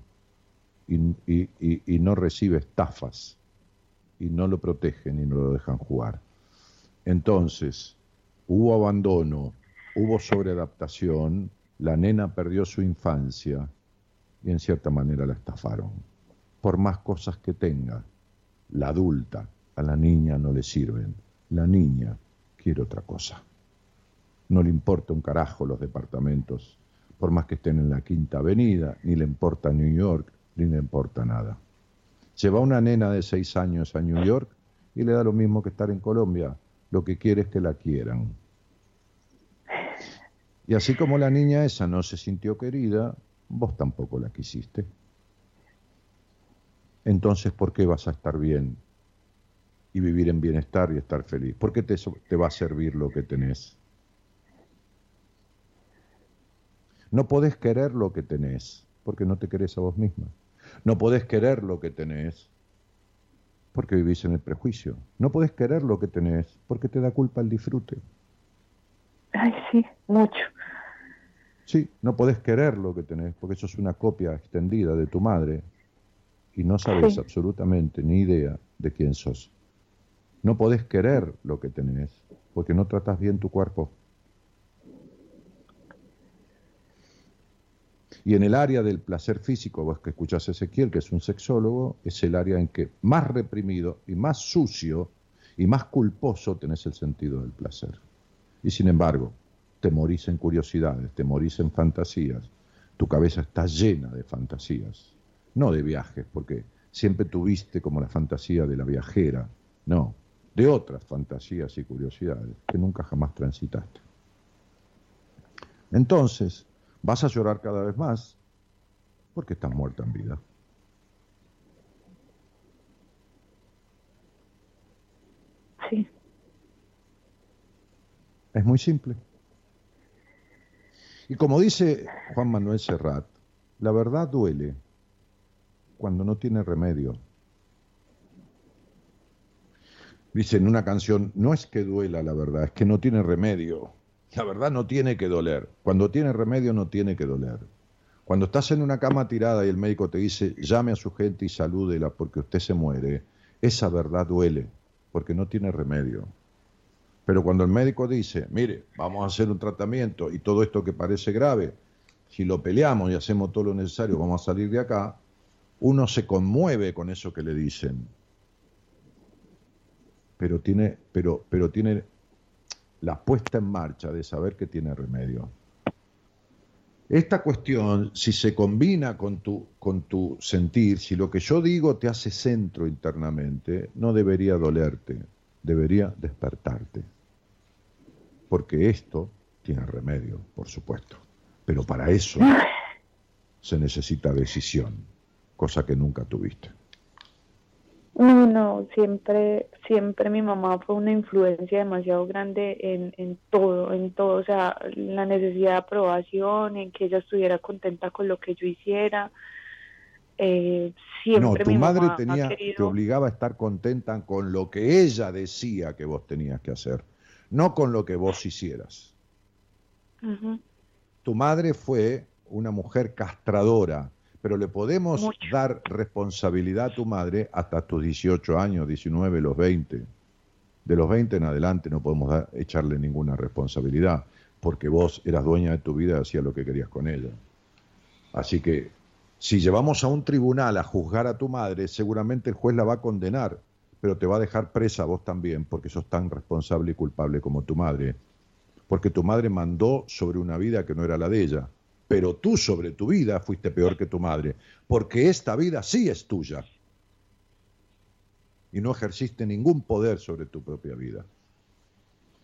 y, y- y- y no recibe estafas y no lo protegen y no lo dejan jugar. Entonces, hubo abandono, hubo sobreadaptación, la nena perdió su infancia y en cierta manera la estafaron. Por más cosas que tenga, la adulta a la niña no le sirven. La niña quiere otra cosa. No le importa un carajo los departamentos, por más que estén en la Quinta Avenida, ni le importa New York, ni le importa nada. Lleva una nena de seis años a New York y le da lo mismo que estar en Colombia. Lo que quiere es que la quieran. Y así como la niña esa no se sintió querida, vos tampoco la quisiste. Entonces, ¿por qué vas a estar bien y vivir en bienestar y estar feliz? ¿Por qué te, te va a servir lo que tenés? No podés querer lo que tenés porque no te querés a vos misma. No podés querer lo que tenés porque vivís en el prejuicio. No podés querer lo que tenés porque te da culpa el disfrute. Ay, sí, mucho. Sí, no podés querer lo que tenés, porque sos una copia extendida de tu madre y no sabes Sí. absolutamente ni idea de quién sos. No podés querer lo que tenés, porque no tratas bien tu cuerpo. Y en el área del placer físico, vos que escuchás a Ezequiel, que es un sexólogo, es el área en que más reprimido y más sucio y más culposo tenés el sentido del placer. Y sin embargo, te en curiosidades, te en fantasías, tu cabeza está llena de fantasías. no de viajes, porque siempre tuviste como la fantasía de la viajera, no, de otras fantasías y curiosidades que nunca jamás transitaste. Entonces, vas a llorar cada vez más porque estás muerta en vida. Sí. Es muy simple. Y como dice Juan Manuel Serrat, la verdad duele cuando no tiene remedio. Dice en una canción, no es que duela la verdad, es que no tiene remedio. La verdad no tiene que doler. Cuando tiene remedio no tiene que doler. Cuando estás en una cama tirada y el médico te dice, llame a su gente y salúdela porque usted se muere, esa verdad duele porque no tiene remedio. Pero cuando el médico dice, mire, vamos a hacer un tratamiento y todo esto que parece grave, si lo peleamos y hacemos todo lo necesario, vamos a salir de acá, uno se conmueve con eso que le dicen. Pero tiene, pero, pero tiene la puesta en marcha de saber que tiene remedio. Esta cuestión, si se combina con tu, con tu sentir, si lo que yo digo te hace centro internamente, no debería dolerte, debería despertarte. Porque esto tiene remedio, por supuesto. Pero para eso se necesita decisión, cosa que nunca tuviste. No, no, siempre, siempre mi mamá fue una influencia demasiado grande en, en todo, en todo, o sea, la necesidad de aprobación, en que ella estuviera contenta con lo que yo hiciera. Eh, siempre no, tu mi madre mamá tenía, te obligaba a estar contenta con lo que ella decía que vos tenías que hacer, no con lo que vos hicieras. Tu madre fue una mujer castradora, pero le podemos Mucho. dar responsabilidad a tu madre hasta tus 18 años, 19, los 20. De los 20 en adelante no podemos dar- echarle ninguna responsabilidad, porque vos eras dueña de tu vida y hacías lo que querías con ella. Así que si llevamos a un tribunal a juzgar a tu madre, seguramente el juez la va a condenar, pero te va a dejar presa vos también, porque sos tan responsable y culpable como tu madre. Porque tu madre mandó sobre una vida que no era la de ella, pero tú sobre tu vida fuiste peor que tu madre, porque esta vida sí es tuya. Y no ejerciste ningún poder sobre tu propia vida.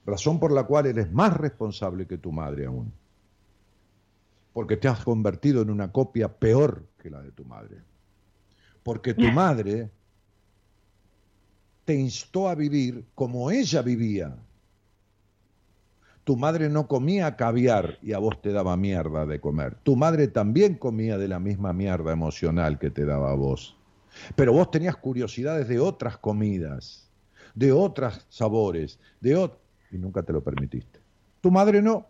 Razón por la cual eres más responsable que tu madre aún porque te has convertido en una copia peor que la de tu madre. Porque tu madre te instó a vivir como ella vivía. Tu madre no comía caviar y a vos te daba mierda de comer. Tu madre también comía de la misma mierda emocional que te daba a vos. Pero vos tenías curiosidades de otras comidas, de otros sabores, de ot y nunca te lo permitiste. Tu madre no.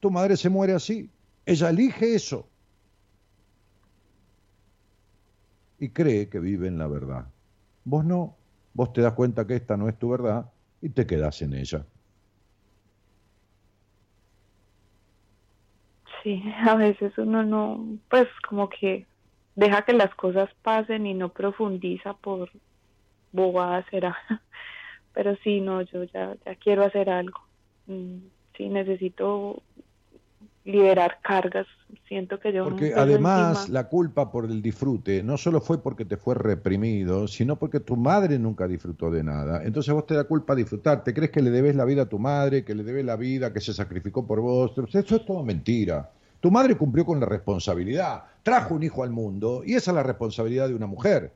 Tu madre se muere así. Ella elige eso. Y cree que vive en la verdad. Vos no. Vos te das cuenta que esta no es tu verdad y te quedás en ella. Sí, a veces uno no, pues como que deja que las cosas pasen y no profundiza por bobadas será. Pero sí, no, yo ya, ya quiero hacer algo. Mm, Sí, necesito liberar cargas. Siento que yo Porque además encima. la culpa por el disfrute no solo fue porque te fue reprimido, sino porque tu madre nunca disfrutó de nada. Entonces vos te da culpa disfrutar. ¿Te crees que le debes la vida a tu madre, que le debes la vida, que se sacrificó por vos? Eso es todo mentira. Tu madre cumplió con la responsabilidad, trajo un hijo al mundo y esa es la responsabilidad de una mujer.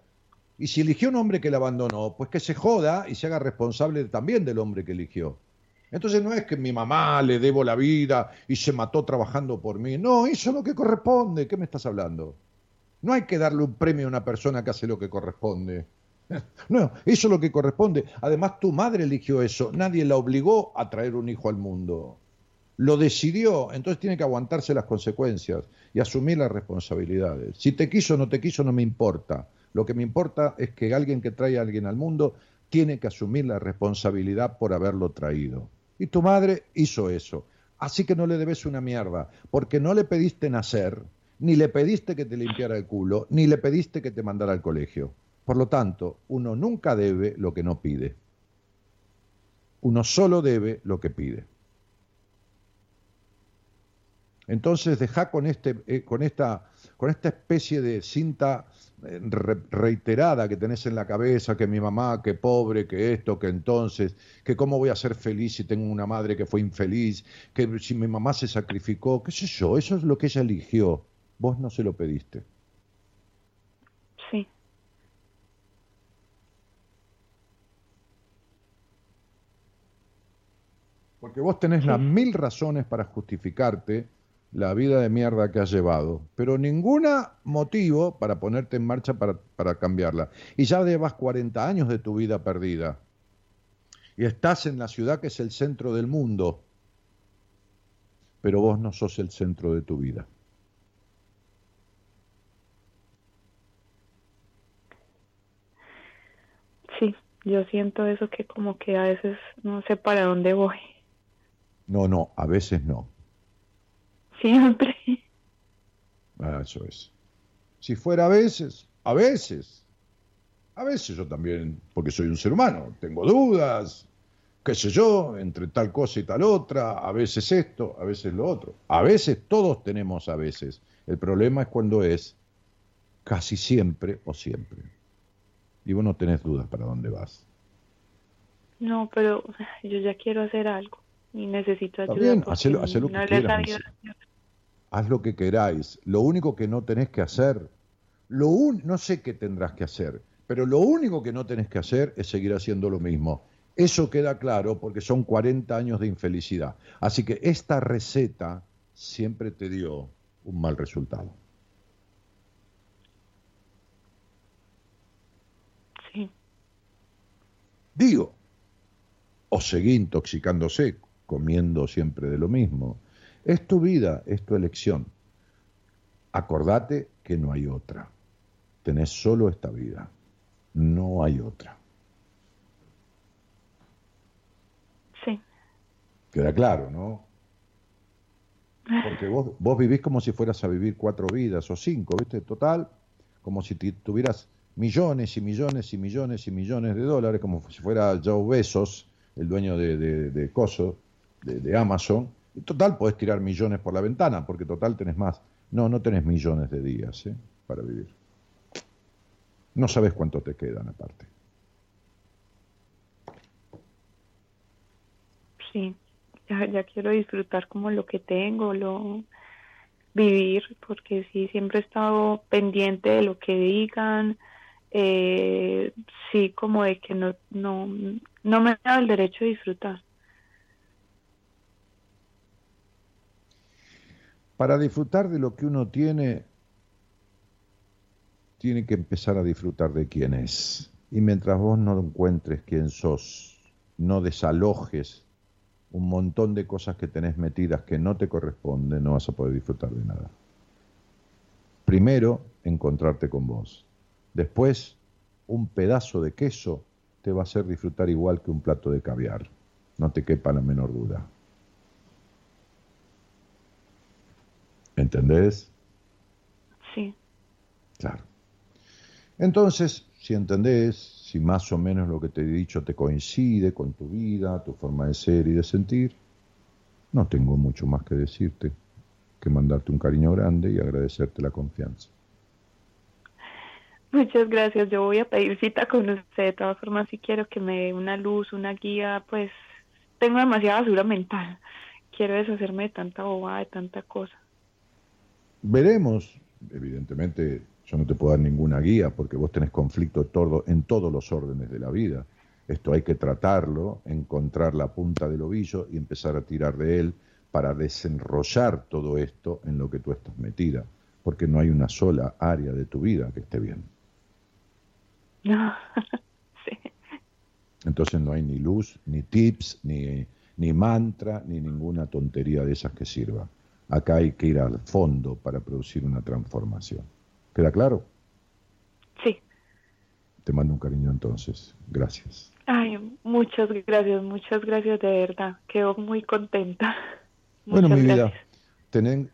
Y si eligió un hombre que la abandonó, pues que se joda y se haga responsable también del hombre que eligió. Entonces no es que mi mamá le debo la vida y se mató trabajando por mí. No, hizo lo que corresponde. ¿Qué me estás hablando? No hay que darle un premio a una persona que hace lo que corresponde. No, hizo lo que corresponde. Además, tu madre eligió eso. Nadie la obligó a traer un hijo al mundo. Lo decidió, entonces tiene que aguantarse las consecuencias y asumir las responsabilidades. Si te quiso o no te quiso, no me importa. Lo que me importa es que alguien que trae a alguien al mundo tiene que asumir la responsabilidad por haberlo traído. Y tu madre hizo eso. Así que no le debes una mierda, porque no le pediste nacer, ni le pediste que te limpiara el culo, ni le pediste que te mandara al colegio. Por lo tanto, uno nunca debe lo que no pide. Uno solo debe lo que pide. Entonces deja con, este, eh, con, esta, con esta especie de cinta eh, reiterada que tenés en la cabeza, que mi mamá, que pobre, que esto, que entonces, que cómo voy a ser feliz si tengo una madre que fue infeliz, que si mi mamá se sacrificó, qué sé yo, eso es lo que ella eligió, vos no se lo pediste. Sí. Porque vos tenés las mil razones para justificarte la vida de mierda que has llevado, pero ninguna motivo para ponerte en marcha para, para cambiarla. Y ya llevas 40 años de tu vida perdida. Y estás en la ciudad que es el centro del mundo, pero vos no sos el centro de tu vida. Sí, yo siento eso que como que a veces no sé para dónde voy. No, no, a veces no. Siempre. Ah, eso es. Si fuera a veces, a veces. A veces yo también, porque soy un ser humano, tengo dudas, qué sé yo, entre tal cosa y tal otra, a veces esto, a veces lo otro. A veces todos tenemos a veces. El problema es cuando es casi siempre o siempre. Y vos no tenés dudas para dónde vas. No, pero yo ya quiero hacer algo y necesito Está ayuda. bien, porque hacelo- hacelo no que quieras, Haz lo que queráis. Lo único que no tenés que hacer, lo un- no sé qué tendrás que hacer, pero lo único que no tenés que hacer es seguir haciendo lo mismo. Eso queda claro porque son 40 años de infelicidad. Así que esta receta siempre te dio un mal resultado. Sí, Digo, o seguí intoxicándose, comiendo siempre de lo mismo. Es tu vida, es tu elección. Acordate que no hay otra. Tenés solo esta vida. No hay otra. sí, Queda claro, ¿no? Porque vos, vos vivís como si fueras a vivir cuatro vidas o cinco, ¿viste? Total, como si tuvieras millones y millones y millones y millones de dólares, como si fuera Joe Bezos, el dueño de, de, de Coso, de, de Amazon. Total, podés tirar millones por la ventana, porque total tenés más. No, no tenés millones de días ¿eh? para vivir. No sabes cuánto te quedan aparte. sí. Ya, ya quiero disfrutar como lo que tengo, lo vivir, porque sí, siempre he estado pendiente de lo que digan, eh, sí, como de que no, no, no me da el derecho de disfrutar. Para disfrutar de lo que uno tiene, tiene que empezar a disfrutar de quién es. Y mientras vos no encuentres quién sos, no desalojes un montón de cosas que tenés metidas que no te corresponden, no vas a poder disfrutar de nada. Primero, encontrarte con vos. Después, un pedazo de queso te va a hacer disfrutar igual que un plato de caviar. No te quepa la menor duda. ¿Entendés? Sí, Claro. Entonces, si entendés, si más o menos lo que te he dicho te coincide con tu vida, tu forma de ser y de sentir, no tengo mucho más que decirte que mandarte un cariño grande y agradecerte la confianza. muchas gracias. Yo voy a pedir cita con usted. De todas formas, si quiero que me dé una luz, una guía, pues tengo demasiada basura mental. Quiero deshacerme de tanta bobada, de tanta cosa. Veremos, evidentemente yo no te puedo dar ninguna guía porque vos tenés conflicto todo, en todos los órdenes de la vida. Esto hay que tratarlo, encontrar la punta del ovillo y empezar a tirar de él para desenrollar todo esto en lo que tú estás metida, porque no hay una sola área de tu vida que esté bien. No, sí, Entonces no hay ni luz, ni tips, ni, ni mantra, ni ninguna tontería de esas que sirva. Acá hay que ir al fondo para producir una transformación. ¿Queda claro? sí. Te mando un cariño entonces. Gracias. Ay, muchas gracias, muchas gracias de verdad. Quedo muy contenta. Bueno, mi vida, tenen,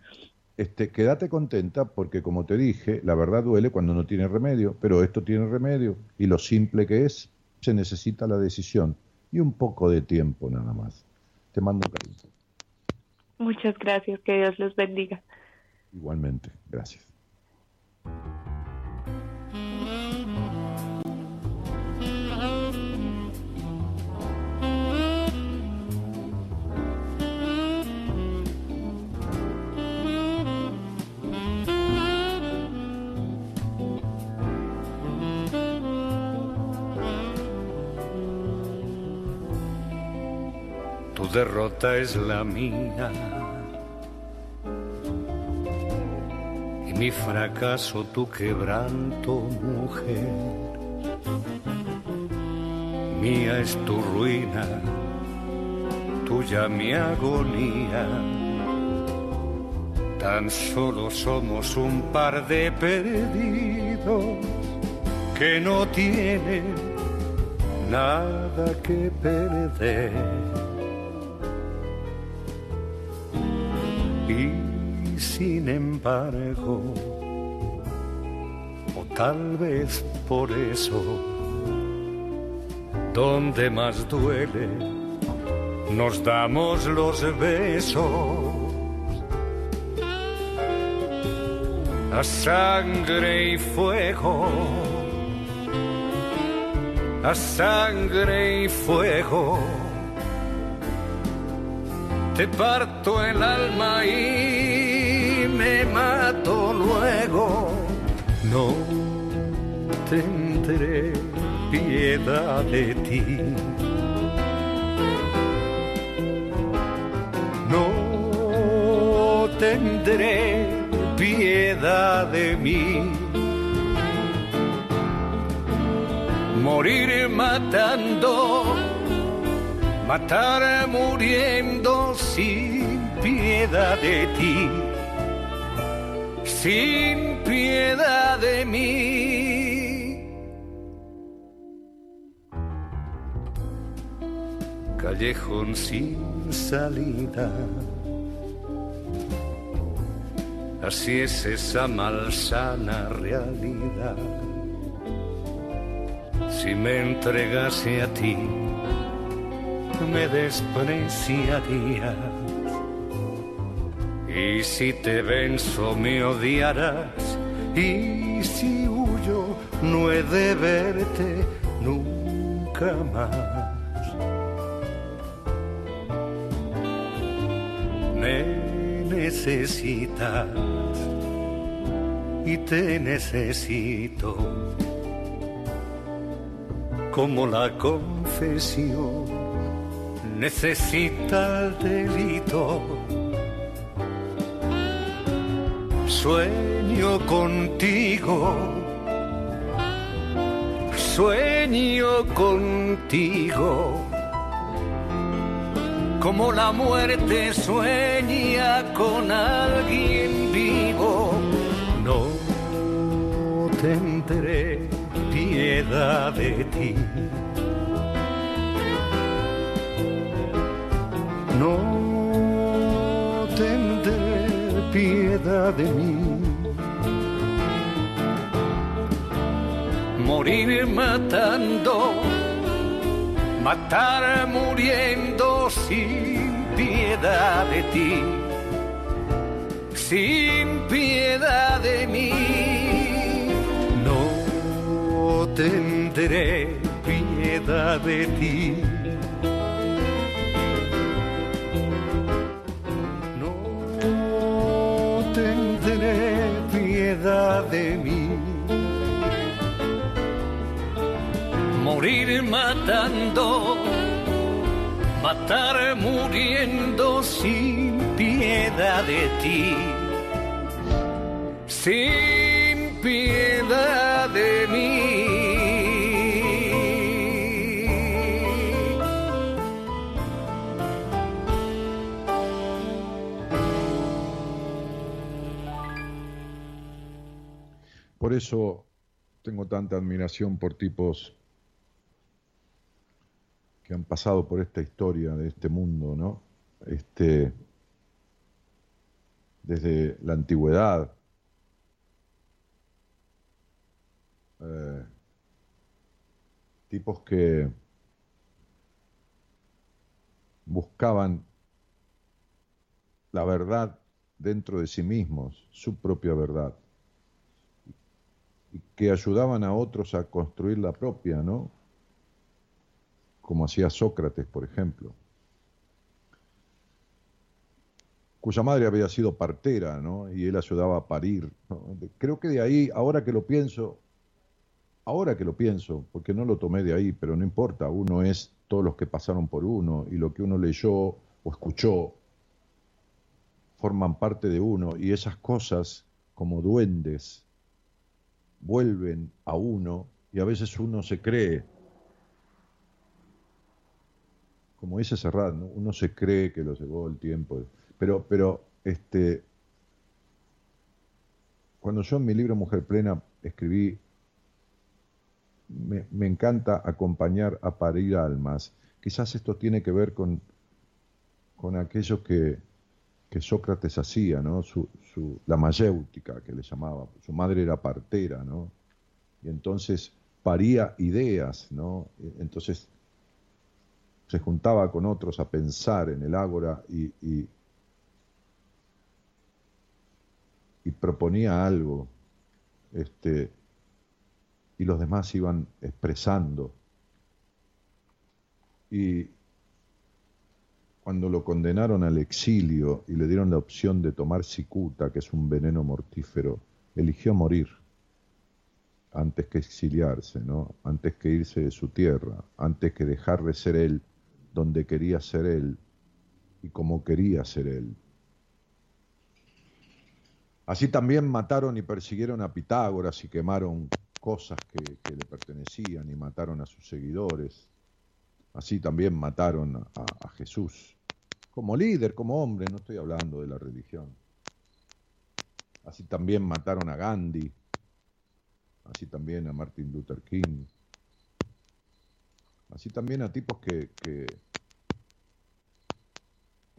este, quédate contenta porque como te dije, la verdad duele cuando no tiene remedio, pero esto tiene remedio y lo simple que es, se necesita la decisión y un poco de tiempo nada más. Te mando un cariño. Muchas gracias, que Dios los bendiga. Igualmente, gracias. Derrota es la mía. Y mi fracaso tu quebranto, mujer. Mía es tu ruina, tuya mi agonía. Tan solo somos un par de perdidos que no tienen nada que perder. Sin embargo, o tal vez por eso, donde más duele, nos damos los besos. A sangre y fuego, a sangre y fuego te parto el alma y mato luego. No tendré piedad de ti. No tendré piedad de mí. Morir matando matar muriendo sin piedad de ti, sin piedad de mí. Callejón sin salida. Así es esa malsana realidad. Si me entregase a ti, me despreciarías. Y si te venzo me odiarás. Y si huyo no he de verte nunca más. Me necesitas y te necesito como la confesión necesita el delito. Sueño contigo, sueño contigo, como la muerte sueña con alguien vivo. No tendré piedad de ti. no de mí. Morir matando, matar muriendo sin piedad de ti, sin piedad de mí. No tendré piedad de ti. De mí. Morir matando, matar muriendo sin piedad de ti. Sin piedad eso tengo tanta admiración por tipos que han pasado por esta historia de este mundo, ¿no? Este, desde la antigüedad, eh, tipos que buscaban la verdad dentro de sí mismos, su propia verdad, que ayudaban a otros a construir la propia, ¿no? Como hacía Sócrates, por ejemplo, cuya madre había sido partera, ¿no? Y él ayudaba a parir. Creo que de ahí, ahora que lo pienso, ahora que lo pienso, porque no lo tomé de ahí, pero no importa, uno es todos los que pasaron por uno y lo que uno leyó o escuchó forman parte de uno y esas cosas como duendes vuelven a uno y a veces uno se cree, como dice Serrat, uno se cree que lo llevó el tiempo, pero, pero este, cuando yo en mi libro Mujer Plena escribí, me, me encanta acompañar a parir almas, quizás esto tiene que ver con, con aquello que, que Sócrates hacía, ¿no? Su, la mayéutica que le llamaba, su madre era partera, ¿no? Y entonces paría ideas, ¿no? Entonces se juntaba con otros a pensar en el ágora y, y, proponía algo, este, y los demás iban expresando. Y, cuando lo condenaron al exilio y le dieron la opción de tomar cicuta, que es un veneno mortífero, eligió morir antes que exiliarse, ¿no? Antes que irse de su tierra, antes que dejar de ser él donde quería ser él y como quería ser él. Así también mataron y persiguieron a Pitágoras y quemaron cosas que, le pertenecían y mataron a sus seguidores. Así también mataron a Jesús como líder, como hombre, no estoy hablando de la religión. Así también mataron a Gandhi, así también a Martin Luther King, así también a tipos que, que,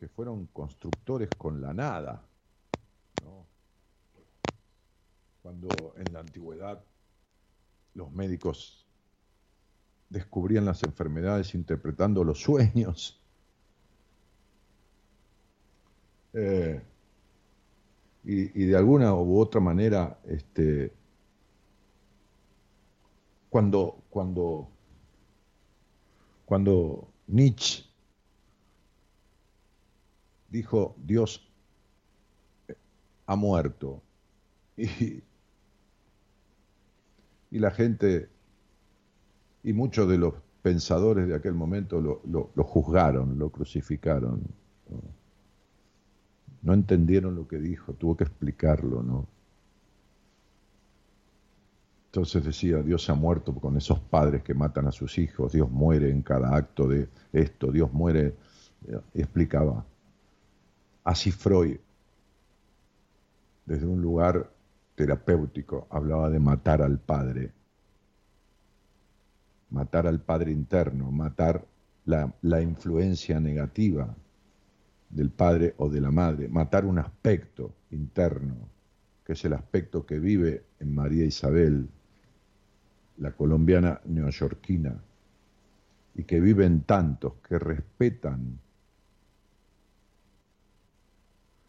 fueron constructores con la nada. Cuando en la antigüedad los médicos descubrían las enfermedades interpretando los sueños, Eh, y, de alguna u otra manera, este, cuando, cuando, cuando Nietzsche dijo Dios ha muerto y, la gente y muchos de los pensadores de aquel momento lo, juzgaron, lo crucificaron entendieron lo que dijo, tuvo que explicarlo, ¿no? Entonces decía, Dios ha muerto con esos padres que matan a sus hijos, Dios muere en cada acto de esto, Dios muere, y explicaba. Así Freud, desde un lugar terapéutico, hablaba de matar al padre, matar al padre interno, matar la, la influencia negativa del padre o de la madre, matar un aspecto interno, que es el aspecto que vive en María Isabel, la colombiana neoyorquina, y que viven tantos que respetan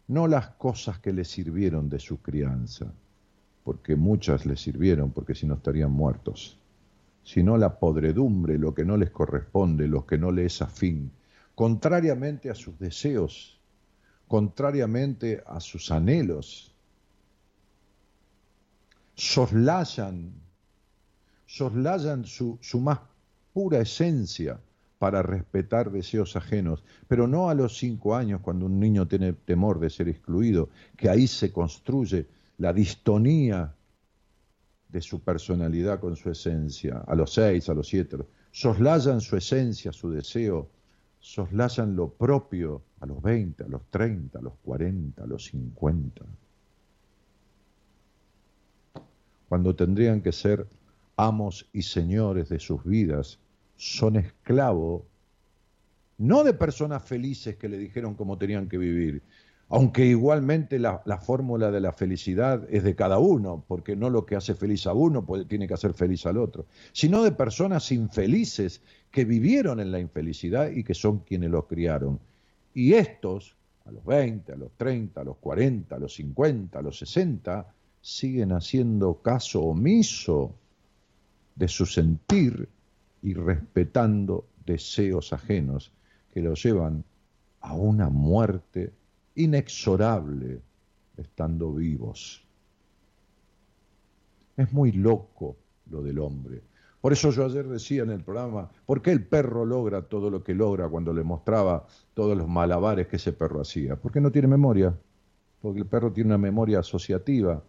no las cosas que les sirvieron de su crianza, porque muchas les sirvieron, porque si no estarían muertos, sino la podredumbre, lo que no les corresponde, lo que no les es afín, contrariamente a sus deseos, contrariamente a sus anhelos. Soslayan, soslayan su, su más pura esencia para respetar deseos ajenos, pero no a los cinco años cuando un niño tiene temor de ser excluido, que ahí se construye la distonía de su personalidad con su esencia, a los seis, a los siete, soslayan su esencia, su deseo, soslayan lo propio a los 20, a los 30, a los 40, a los 50, cuando tendrían que ser amos y señores de sus vidas, son esclavos no de personas felices que le dijeron cómo tenían que vivir, aunque igualmente la, fórmula de la felicidad es de cada uno, porque no lo que hace feliz a uno tiene que hacer feliz al otro, sino de personas infelices que vivieron en la infelicidad y que son quienes los criaron. Y estos, a los 20, a los 30, a los 40, a los 50, a los 60, siguen haciendo caso omiso de su sentir y respetando deseos ajenos que los llevan a una muerte inexorable estando vivos. Es muy loco lo del hombre. Por eso yo ayer decía en el programa, ¿por qué el perro logra todo lo que logra cuando le mostraba todos los malabares que ese perro hacía? Porque no tiene memoria. Porque el perro tiene una memoria asociativa,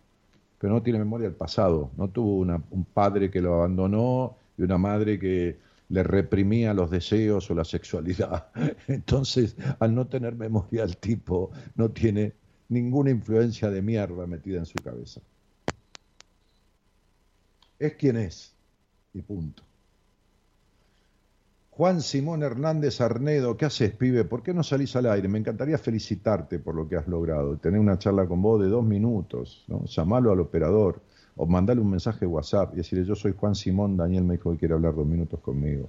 pero no tiene memoria del pasado. No tuvo un padre que lo abandonó y una madre que le reprimía los deseos o la sexualidad. Entonces, al no tener memoria el tipo, no tiene ninguna influencia de mierda metida en su cabeza. Es quien es y punto. Juan Simón Hernández Arnedo, ¿qué haces, pibe? ¿Por qué no salís al aire? Me encantaría felicitarte por lo que has logrado, tener una charla con vos de dos minutos, ¿no? Llamalo al operador o mandale un mensaje WhatsApp y decirle, yo soy Juan Simón, Daniel me dijo que quiere hablar dos minutos conmigo.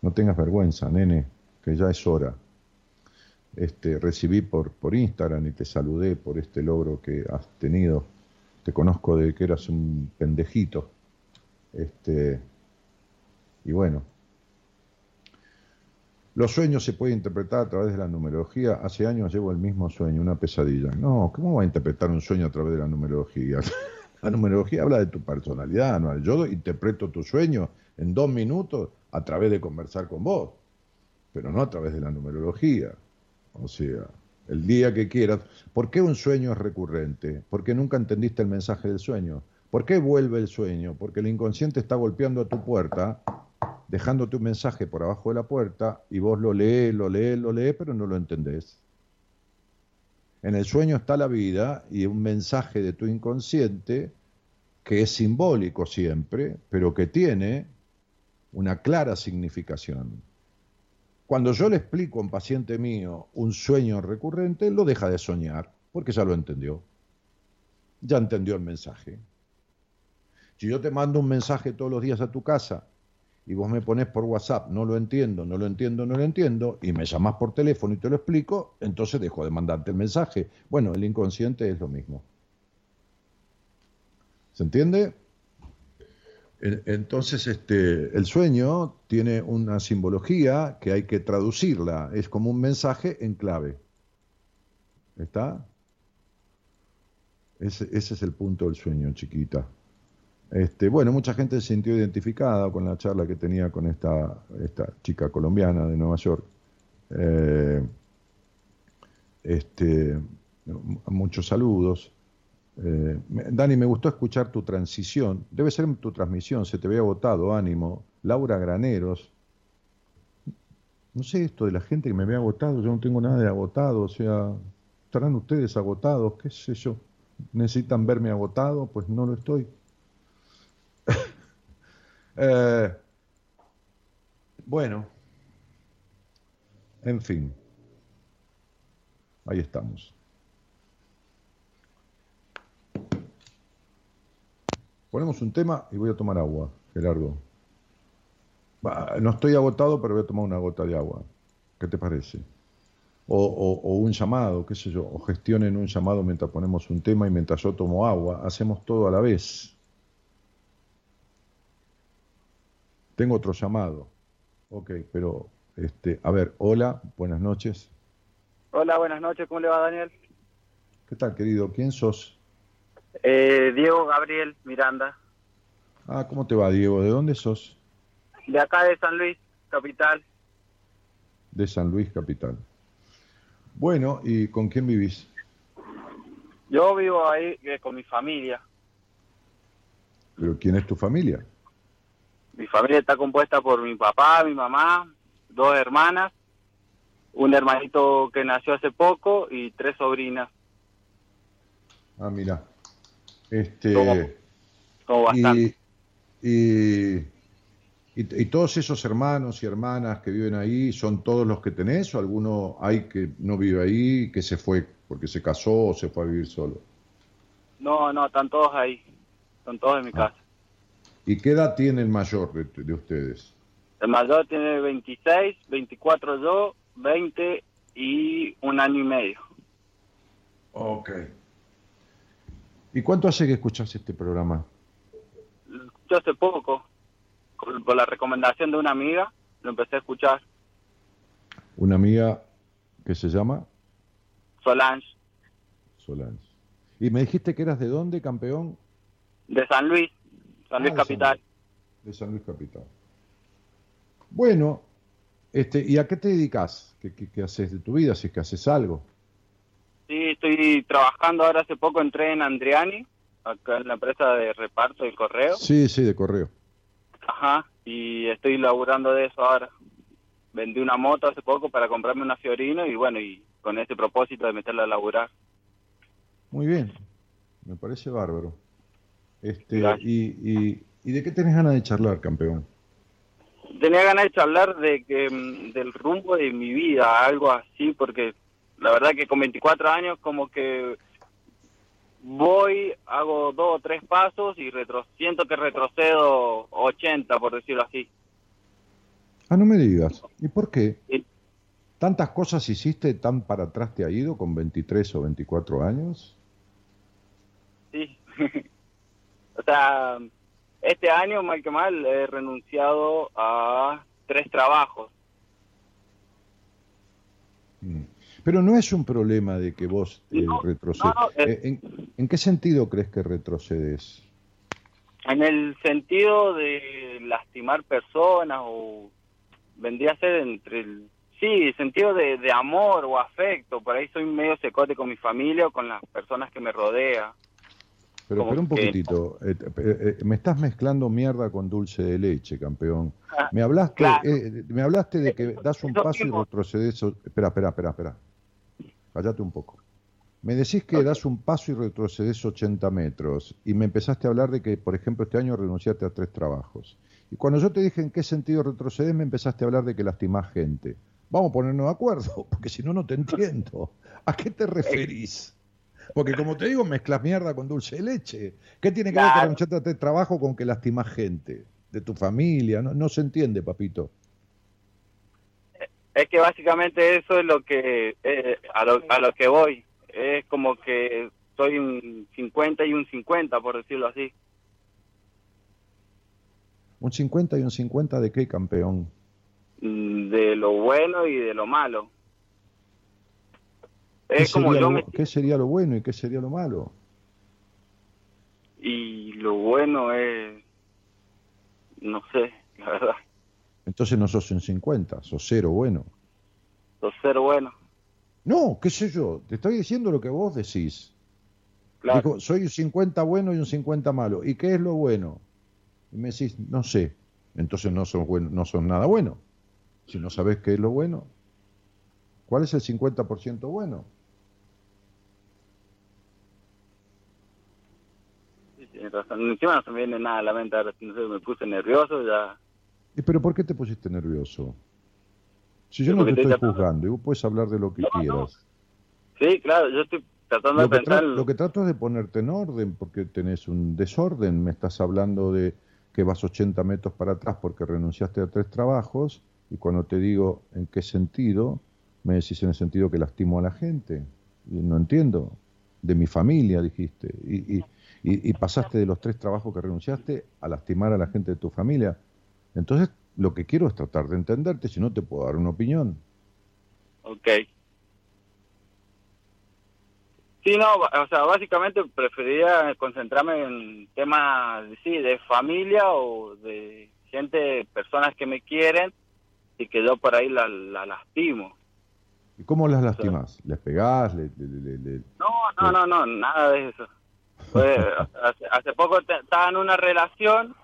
No tengas vergüenza, nene, que ya es hora. Este, recibí por, por Instagram y te saludé por este logro que has tenido. Te conozco de que eras un pendejito este, y bueno, los sueños se pueden interpretar a través de la numerología. Hace años llevo el mismo sueño, una pesadilla. No, ¿cómo va a interpretar un sueño a través de la numerología? La numerología habla de tu personalidad, ¿no? Yo interpreto tu sueño en dos minutos a través de conversar con vos, pero no a través de la numerología. O sea, el día que quieras. ¿Por qué un sueño es recurrente? Porque nunca entendiste el mensaje del sueño. ¿Por qué vuelve el sueño? Porque el inconsciente está golpeando a tu puerta, dejándote un mensaje por abajo de la puerta y vos lo lees, lo lees, lo lees, pero no lo entendés. En el sueño está la vida y un mensaje de tu inconsciente que es simbólico siempre, pero que tiene una clara significación. Cuando yo le explico a un paciente mío un sueño recurrente, lo deja de soñar, porque ya lo entendió. Ya entendió el mensaje. Si yo te mando un mensaje todos los días a tu casa y vos me pones por WhatsApp, no lo entiendo, no lo entiendo, no lo entiendo, y me llamás por teléfono y te lo explico, entonces dejo de mandarte el mensaje. Bueno, el inconsciente es lo mismo. ¿Se entiende? Entonces, este, el sueño tiene una simbología que hay que traducirla, es como un mensaje en clave. ¿Está? Ese, ese es el punto del sueño, chiquita. Este, bueno, mucha gente se sintió identificada con la charla que tenía con esta, esta chica colombiana de Nueva York. Eh, este, muchos saludos. Eh, Dani, me gustó escuchar tu transición. Debe ser tu transmisión, se te ve agotado, ánimo. Laura Graneros. No sé esto de la gente que me ve agotado, yo no tengo nada de agotado, o sea, estarán ustedes agotados, qué sé yo. ¿Necesitan verme agotado? Pues no lo estoy. Eh, bueno, en fin, ahí estamos. Ponemos un tema y voy a tomar agua, Gerardo. no estoy agotado, pero voy a tomar una gota de agua. ¿Qué te parece? O, o, un llamado, qué sé yo, o gestionen un llamado mientras ponemos un tema y mientras yo tomo agua. Hacemos todo a la vez. Tengo otro llamado. Ok, pero, este, a ver, hola, buenas noches. Hola, buenas noches, ¿cómo le va Daniel? ¿Qué tal, querido? ¿Quién sos? Eh, Diego Gabriel Miranda. Ah, ¿cómo te va, Diego? ¿De dónde sos? De acá de San Luis, capital. De San Luis, capital. Bueno, ¿y con quién vivís? Yo vivo ahí eh, con mi familia. ¿Pero quién es tu familia? Mi familia está compuesta por mi papá, mi mamá, dos hermanas, un hermanito que nació hace poco y tres sobrinas. Ah, mira. Este, como, bastante. Y, y, todos esos hermanos y hermanas que viven ahí, ¿son todos los que tenés o alguno hay que no vive ahí, que se fue porque se casó o se fue a vivir solo? No, no, están todos ahí. Están todos en mi ah. casa. ¿Y qué edad tiene el mayor de, ustedes? El mayor tiene 26, 24 yo, 20 y un año y medio. Ok. ¿Y cuánto hace que escuchas este programa? Yo hace poco, por la recomendación de una amiga, lo empecé a escuchar. Una amiga que se llama Solange, Solange. ¿Y me dijiste que eras de dónde, campeón? de San Luis, San Luis Ah, Capital. De San Luis Capital. Bueno, este, ¿y a qué te dedicas? ¿Qué, qué, qué haces de tu vida? Si es que haces algo. Sí, estoy trabajando ahora hace poco, entré en Andriani, acá en la empresa de reparto del correo. Sí, sí, de correo. Ajá, y estoy laburando de eso ahora. Vendí una moto hace poco para comprarme una Fiorino y bueno, y con ese propósito de meterla a laburar. Muy bien. Me parece bárbaro. Este, y, y, ¿Y de qué tenés ganas de charlar, campeón? Tenía ganas de charlar de que mm, del rumbo de mi vida, algo así, porque la verdad que con 24 años como que voy, hago dos o tres pasos y retro, siento que retrocedo 80, por decirlo así. Ah, no me digas. ¿Y por qué? Sí. ¿Tantas cosas hiciste, tan para atrás te ha ido con 23 o 24 años? Sí. o sea, este año, mal que mal, he renunciado a tres trabajos. Mm. Pero no es un problema de que vos eh, No, retrocedes. no, no, eh. ¿En, en qué sentido crees que retrocedes? En el sentido de lastimar personas o vendría a ser entre el... Sí, sentido de, de amor o afecto. Por ahí soy medio secote con mi familia o con las personas que me rodean. Pero espera un poquitito. eh, eh, eh, me estás mezclando mierda con dulce de leche, campeón. Ah, Me hablaste, claro. eh, me hablaste de que das un paso y retrocedes. Espera, espera, espera, espera. Cállate un poco. Me decís que das un paso y retrocedes 80 metros. Y me empezaste a hablar de que, por ejemplo, este año renunciaste a tres trabajos. Y cuando yo te dije en qué sentido retrocedes, me empezaste a hablar de que lastimás gente. Vamos a ponernos de acuerdo, porque si no, no te entiendo. ¿A qué te referís? Porque como te digo, mezclas mierda con dulce de leche. ¿Qué tiene que ver que Claro. renunciaste a tres trabajos con que lastimás gente? De tu familia. No, no se entiende, papito. Es que básicamente eso es lo que eh, a, lo, a lo que voy. Es como que soy un 50 y un 50, por decirlo así. Un 50 y un 50 de qué, campeón? De lo bueno y de lo malo. ¿Qué Es como sería, yo lo, me... qué sería lo bueno y qué sería lo malo? Y lo bueno es... No sé, la verdad. Entonces no sos un 50, sos cero bueno. Lo ser bueno. No, qué sé yo, te estoy diciendo lo que vos decís. Claro. Soy un 50 bueno y un 50 malo. ¿Y qué es lo bueno? Y me decís, no sé. Entonces no son, bueno, no son nada bueno. Si no sabés qué es lo bueno. ¿Cuál es el 50% bueno? Sí, tienes razón. Encima no se me viene nada a la mente. Ahora no sé, me puse nervioso ya. ¿Y pero por qué te pusiste nervioso? Si yo Sí, no te estoy juzgando y vos puedes hablar de lo que No, no. quieras. Sí, claro, yo estoy tratando Lo de pensar... lo que trato es de ponerte en orden porque tenés un desorden. Me estás hablando de que vas 80 metros para atrás porque renunciaste a tres trabajos y cuando te digo en qué sentido, me decís en el sentido que lastimo a la gente. Y no entiendo. De mi familia, dijiste. Y, y, y- y pasaste de los tres trabajos que renunciaste a lastimar a la gente de tu familia. Entonces, lo que quiero es tratar de entenderte, si no te puedo dar una opinión. Ok. Sí, no, o sea, básicamente preferiría concentrarme en temas, sí, de familia o de gente, personas que me quieren y que yo por ahí la, la lastimo. ¿Y cómo las lastimás? ¿Les pegás? ¿Le- le- le- le- No, no, no, no, nada de eso. Fue- hace, hace poco te- estaba en una relación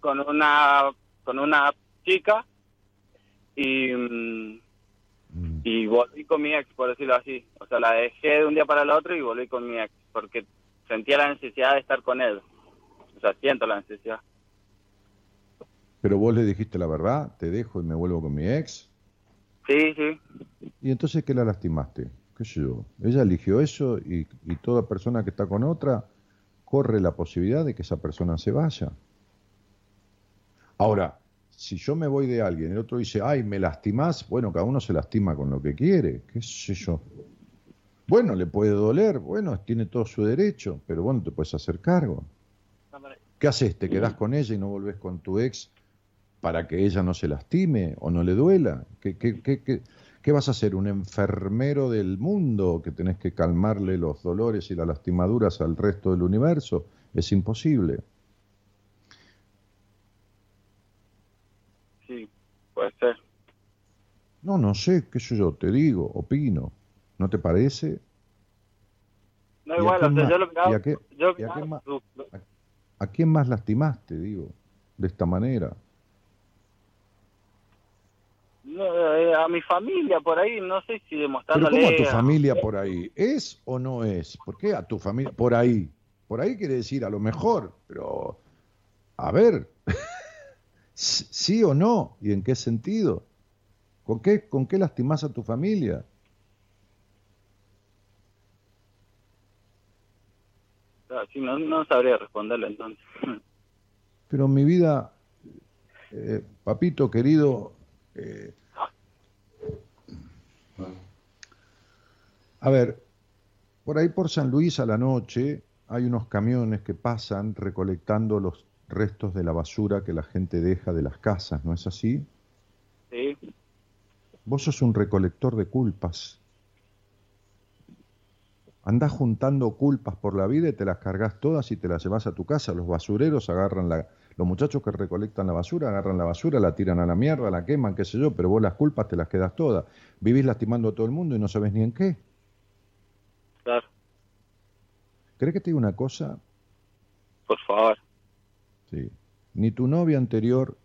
con una con una chica y Mm. y volví con mi ex, por decirlo así. O sea, la dejé de un día para el otro y volví con mi ex, porque sentía la necesidad de estar con él. O sea, siento la necesidad. Pero vos le dijiste la verdad, te dejo y me vuelvo con mi ex. Sí, sí. ¿Y entonces qué la lastimaste? ¿Qué sé yo? Ella eligió eso y, y toda persona que está con otra corre la posibilidad de que esa persona se vaya. Ahora, si yo me voy de alguien, el otro dice, ay, me lastimás, bueno, cada uno se lastima con lo que quiere, qué sé yo. Bueno, le puede doler, bueno, tiene todo su derecho, pero bueno, te puedes hacer cargo. ¿Qué haces? ¿Te quedás con ella y no volvés con tu ex para que ella no se lastime o no le duela? ¿Qué, qué, qué, qué, vas a hacer? ¿Un enfermero del mundo que tenés que calmarle los dolores y las lastimaduras al resto del universo? Es imposible. Sí, puede ser. No, no sé, qué sé yo, te digo, opino. ¿No te parece? No, ¿Y a igual, o sea, yo lo que hago, ¿Y a qué- yo lo y que a qué hago- más? lo- lo- ¿A quién más lastimaste, digo, de esta manera? No, eh, a mi familia por ahí, no sé si Pero demostrándole... ¿cómo a tu familia por ahí? ¿Es o no es? ¿Por qué a tu familia por ahí? Por ahí quiere decir a lo mejor, pero a ver, sí o no, y en qué sentido? ¿Con qué, con qué lastimás a tu familia? Ah, no, no sabría responderle entonces. Pero mi vida, eh, papito querido, eh, a ver, por ahí por San Luis a la noche hay unos camiones que pasan recolectando los restos de la basura que la gente deja de las casas, ¿no es así? Sí, Vos sos un recolector de culpas. Andás juntando culpas por la vida y te las cargas todas y te las llevas a tu casa. Los basureros agarran la... Los muchachos que recolectan la basura agarran la basura, la tiran a la mierda, la queman, qué sé yo, pero vos las culpas te las quedas todas. Vivís lastimando a todo el mundo y no sabes ni en qué. claro, ¿Crees que te digo una cosa? por favor. Sí. Ni tu novia anterior,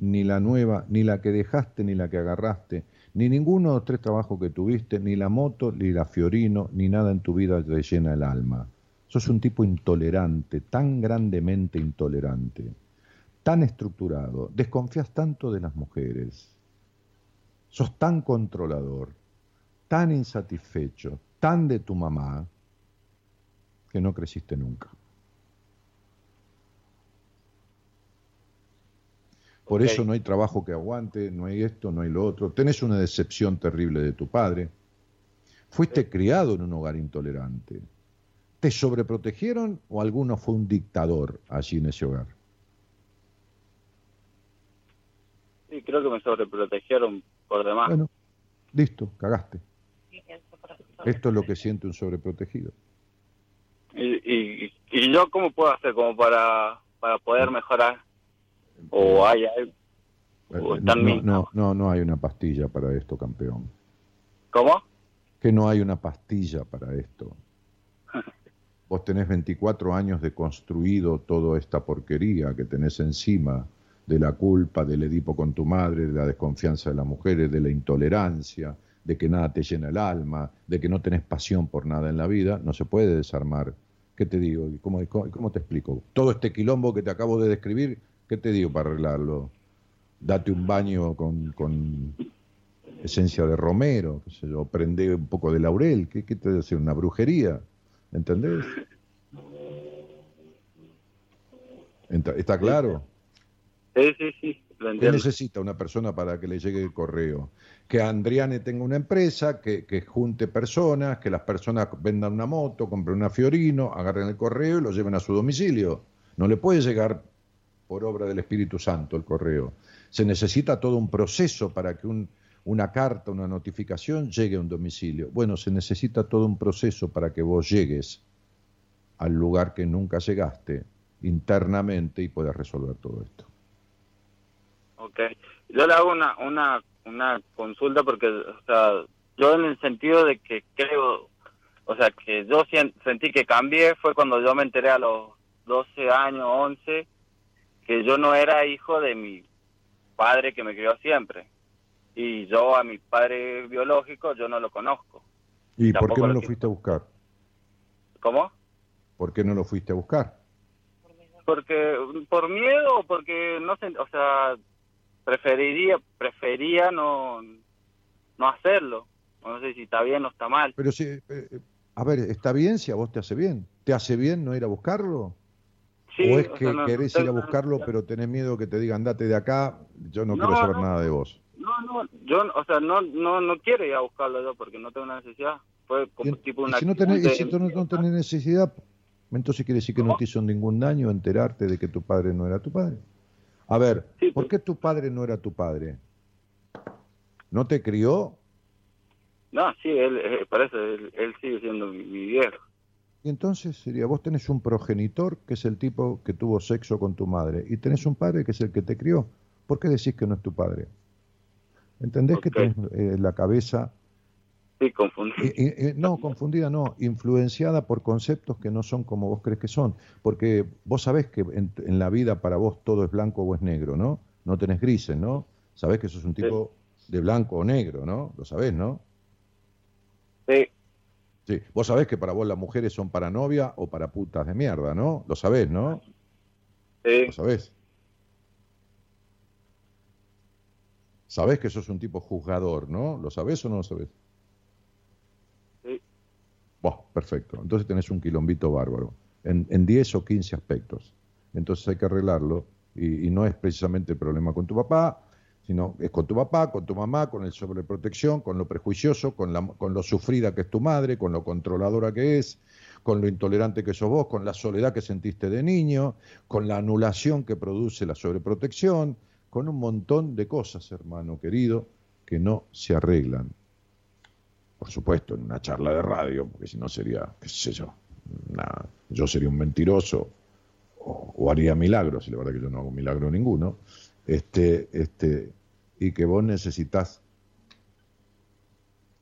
ni la nueva, ni la que dejaste, ni la que agarraste, ni ninguno de los tres trabajos que tuviste, ni la moto, ni la Fiorino, ni nada en tu vida te llena el alma. Sos un tipo intolerante, tan grandemente intolerante, tan estructurado, desconfías tanto de las mujeres, sos tan controlador, tan insatisfecho, tan de tu mamá, que no creciste nunca. Por eso no hay trabajo que aguante, no hay esto, no hay lo otro. Tenés una decepción terrible de tu padre. Fuiste criado en un hogar intolerante. ¿Te sobreprotegieron o alguno fue un dictador allí en ese hogar? Sí, creo que me sobreprotegieron por demás. Bueno, listo, cagaste. Esto es lo que siente un sobreprotegido. Y, y, y yo cómo puedo hacer como para, para poder mejorar? ¿O hay algo? ¿O Eh, están no, no, no, no hay una pastilla para esto, campeón. ¿Cómo? Que no hay una pastilla para esto. Vos tenés 24 años de construido toda esta porquería que tenés encima, de la culpa, del Edipo con tu madre, de la desconfianza de las mujeres, de la intolerancia, de que nada te llena el alma, de que no tenés pasión por nada en la vida, no se puede desarmar. ¿Qué te digo? ¿Y ¿Cómo, cómo, cómo te explico? Todo este quilombo que te acabo de describir, ¿qué te digo para arreglarlo? Date un baño con, con esencia de romero, qué sé yo, prende un poco de laurel, ¿qué, qué te hacer? ¿Una brujería? ¿Entendés? Ent- ¿Está claro? Sí, sí, sí, lo ¿Qué necesita una persona para que le llegue el correo? Que Andriane tenga una empresa, que, que junte personas, que las personas vendan una moto, compren una Fiorino, agarren el correo y lo lleven a su domicilio. No le puede llegar por obra del Espíritu Santo el correo. Se necesita todo un proceso para que un- una carta, una notificación llegue a un domicilio. Bueno, se necesita todo un proceso para que vos llegues al lugar que nunca llegaste internamente y puedas resolver todo esto. Ok. Yo le hago una, una, una consulta porque, o sea, yo en el sentido de que creo, o sea, que yo sentí que cambié fue cuando yo me enteré a los 12 años, 11, que yo no era hijo de mi padre que me crió siempre. Y yo a mi padre biológico yo no lo conozco. ¿Y por Tampoco qué no lo fuiste a buscar? ¿Cómo? ¿Por qué no lo fuiste a buscar? Porque por miedo o porque no sé, o sea, preferiría prefería no no hacerlo. No sé si está bien o está mal. Pero si, eh, eh, a ver, está bien si a vos te hace bien. ¿Te hace bien no ir a buscarlo? Sí, ¿O es o que sea, no- querés ir a buscarlo, pero tenés miedo que te digan, andate de acá, yo no, No, quiero saber no. nada de vos? No, no, yo, o sea, no, no, no quiero ir a buscarlo yo porque no tengo una necesidad. Fue como tipo una si no tenés, si de- tú no, no tenés necesidad, entonces quiere decir que no te hizo ningún daño enterarte de que tu padre no era tu padre. A ver, Sí, ¿por qué tu padre no era tu padre? ¿No te crió? No, sí, él, eh, parece, él, él sigue siendo mi, mi viejo. Y entonces sería, vos tenés un progenitor que es el tipo que tuvo sexo con tu madre y tenés un padre que es el que te crió. ¿Por qué decís que no es tu padre? ¿Entendés que tenés eh, la cabeza, Sí, confundí. i- i- i- no, confundida, no, influenciada por conceptos que no son como vos crees que son? Porque vos sabés que en, en la vida para vos todo es blanco o es negro, ¿no? No tenés grises, ¿no? Sabés que sos un tipo de blanco o negro, ¿no? Lo sabés, ¿no? Sí, Sí, vos sabés que para vos las mujeres son para novia o para putas de mierda, ¿no? Lo sabés, ¿no? sí, ¿Lo sabés? Sabés que sos un tipo juzgador, ¿no? ¿Lo sabés o no lo sabés? Perfecto. Entonces tenés un quilombito bárbaro, en, en 10 o 15 aspectos. Entonces hay que arreglarlo y, y no es precisamente el problema con tu papá, sino es con tu papá, con tu mamá, con el sobreprotección, con lo prejuicioso, con, la, con lo sufrida que es tu madre, con lo controladora que es, con lo intolerante que sos vos, con la soledad que sentiste de niño, con la anulación que produce la sobreprotección, con un montón de cosas, hermano querido, que no se arreglan por supuesto, en una charla de radio, porque si no sería, qué sé yo, una- yo sería un mentiroso o, o haría milagros, y la verdad que yo no hago milagro ninguno, este, este, y que vos necesitas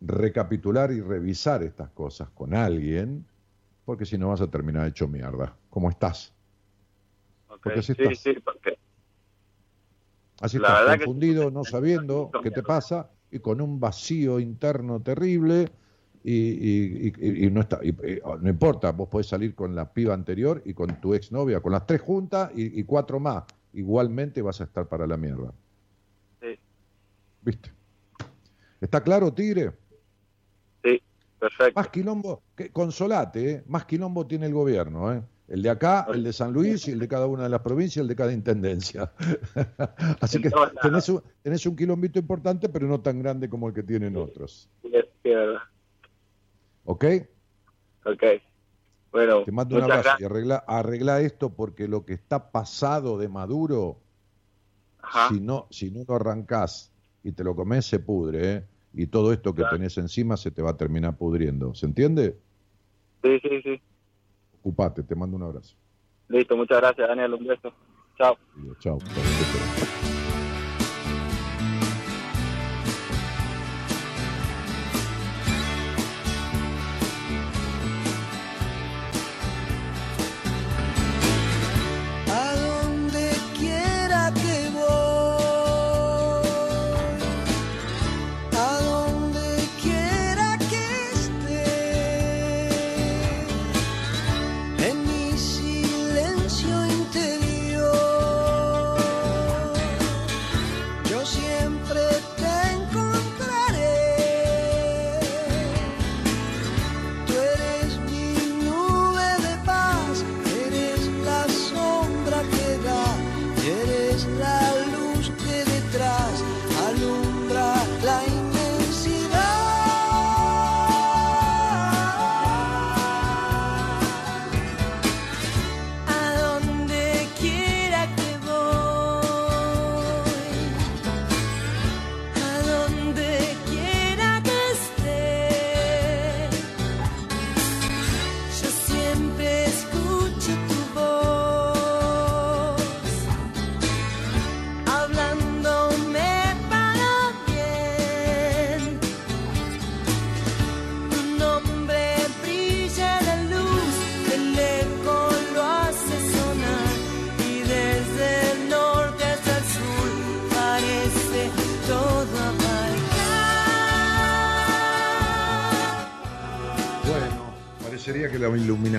recapitular y revisar estas cosas con alguien, porque si no vas a terminar hecho mierda. ¿Cómo estás? ok, Porque así sí, estás. sí, porque Así La estás, que- confundido, no sabiendo qué te pasa y con un vacío interno terrible y, y- y- y no está, y- y- no importa, vos podés salir con la piba anterior y con tu exnovia, con las tres juntas y, y cuatro más, igualmente vas a estar para la mierda. sí, ¿Viste? ¿Está claro, Tigre? sí, perfecto. Más quilombo, que, consolate, ¿eh? más quilombo tiene el gobierno, ¿eh? El de acá, el de San Luis y el de cada una de las provincias, el de cada intendencia. Así que tenés un, tenés un quilombito importante, pero no tan grande como el que tienen otros. ¿Ok? Ok. Bueno, Te mando un abrazo y arregla, arregla esto porque lo que está pasado de Maduro, Ajá. si no, si no lo arrancás y te lo comes, se pudre, ¿eh? Y todo esto que Claro. tenés encima se te va a terminar pudriendo. ¿Se entiende? Sí, sí, sí. Ocupate, te mando un abrazo. Listo, muchas gracias, Daniel. Un beso. Chao. Chao.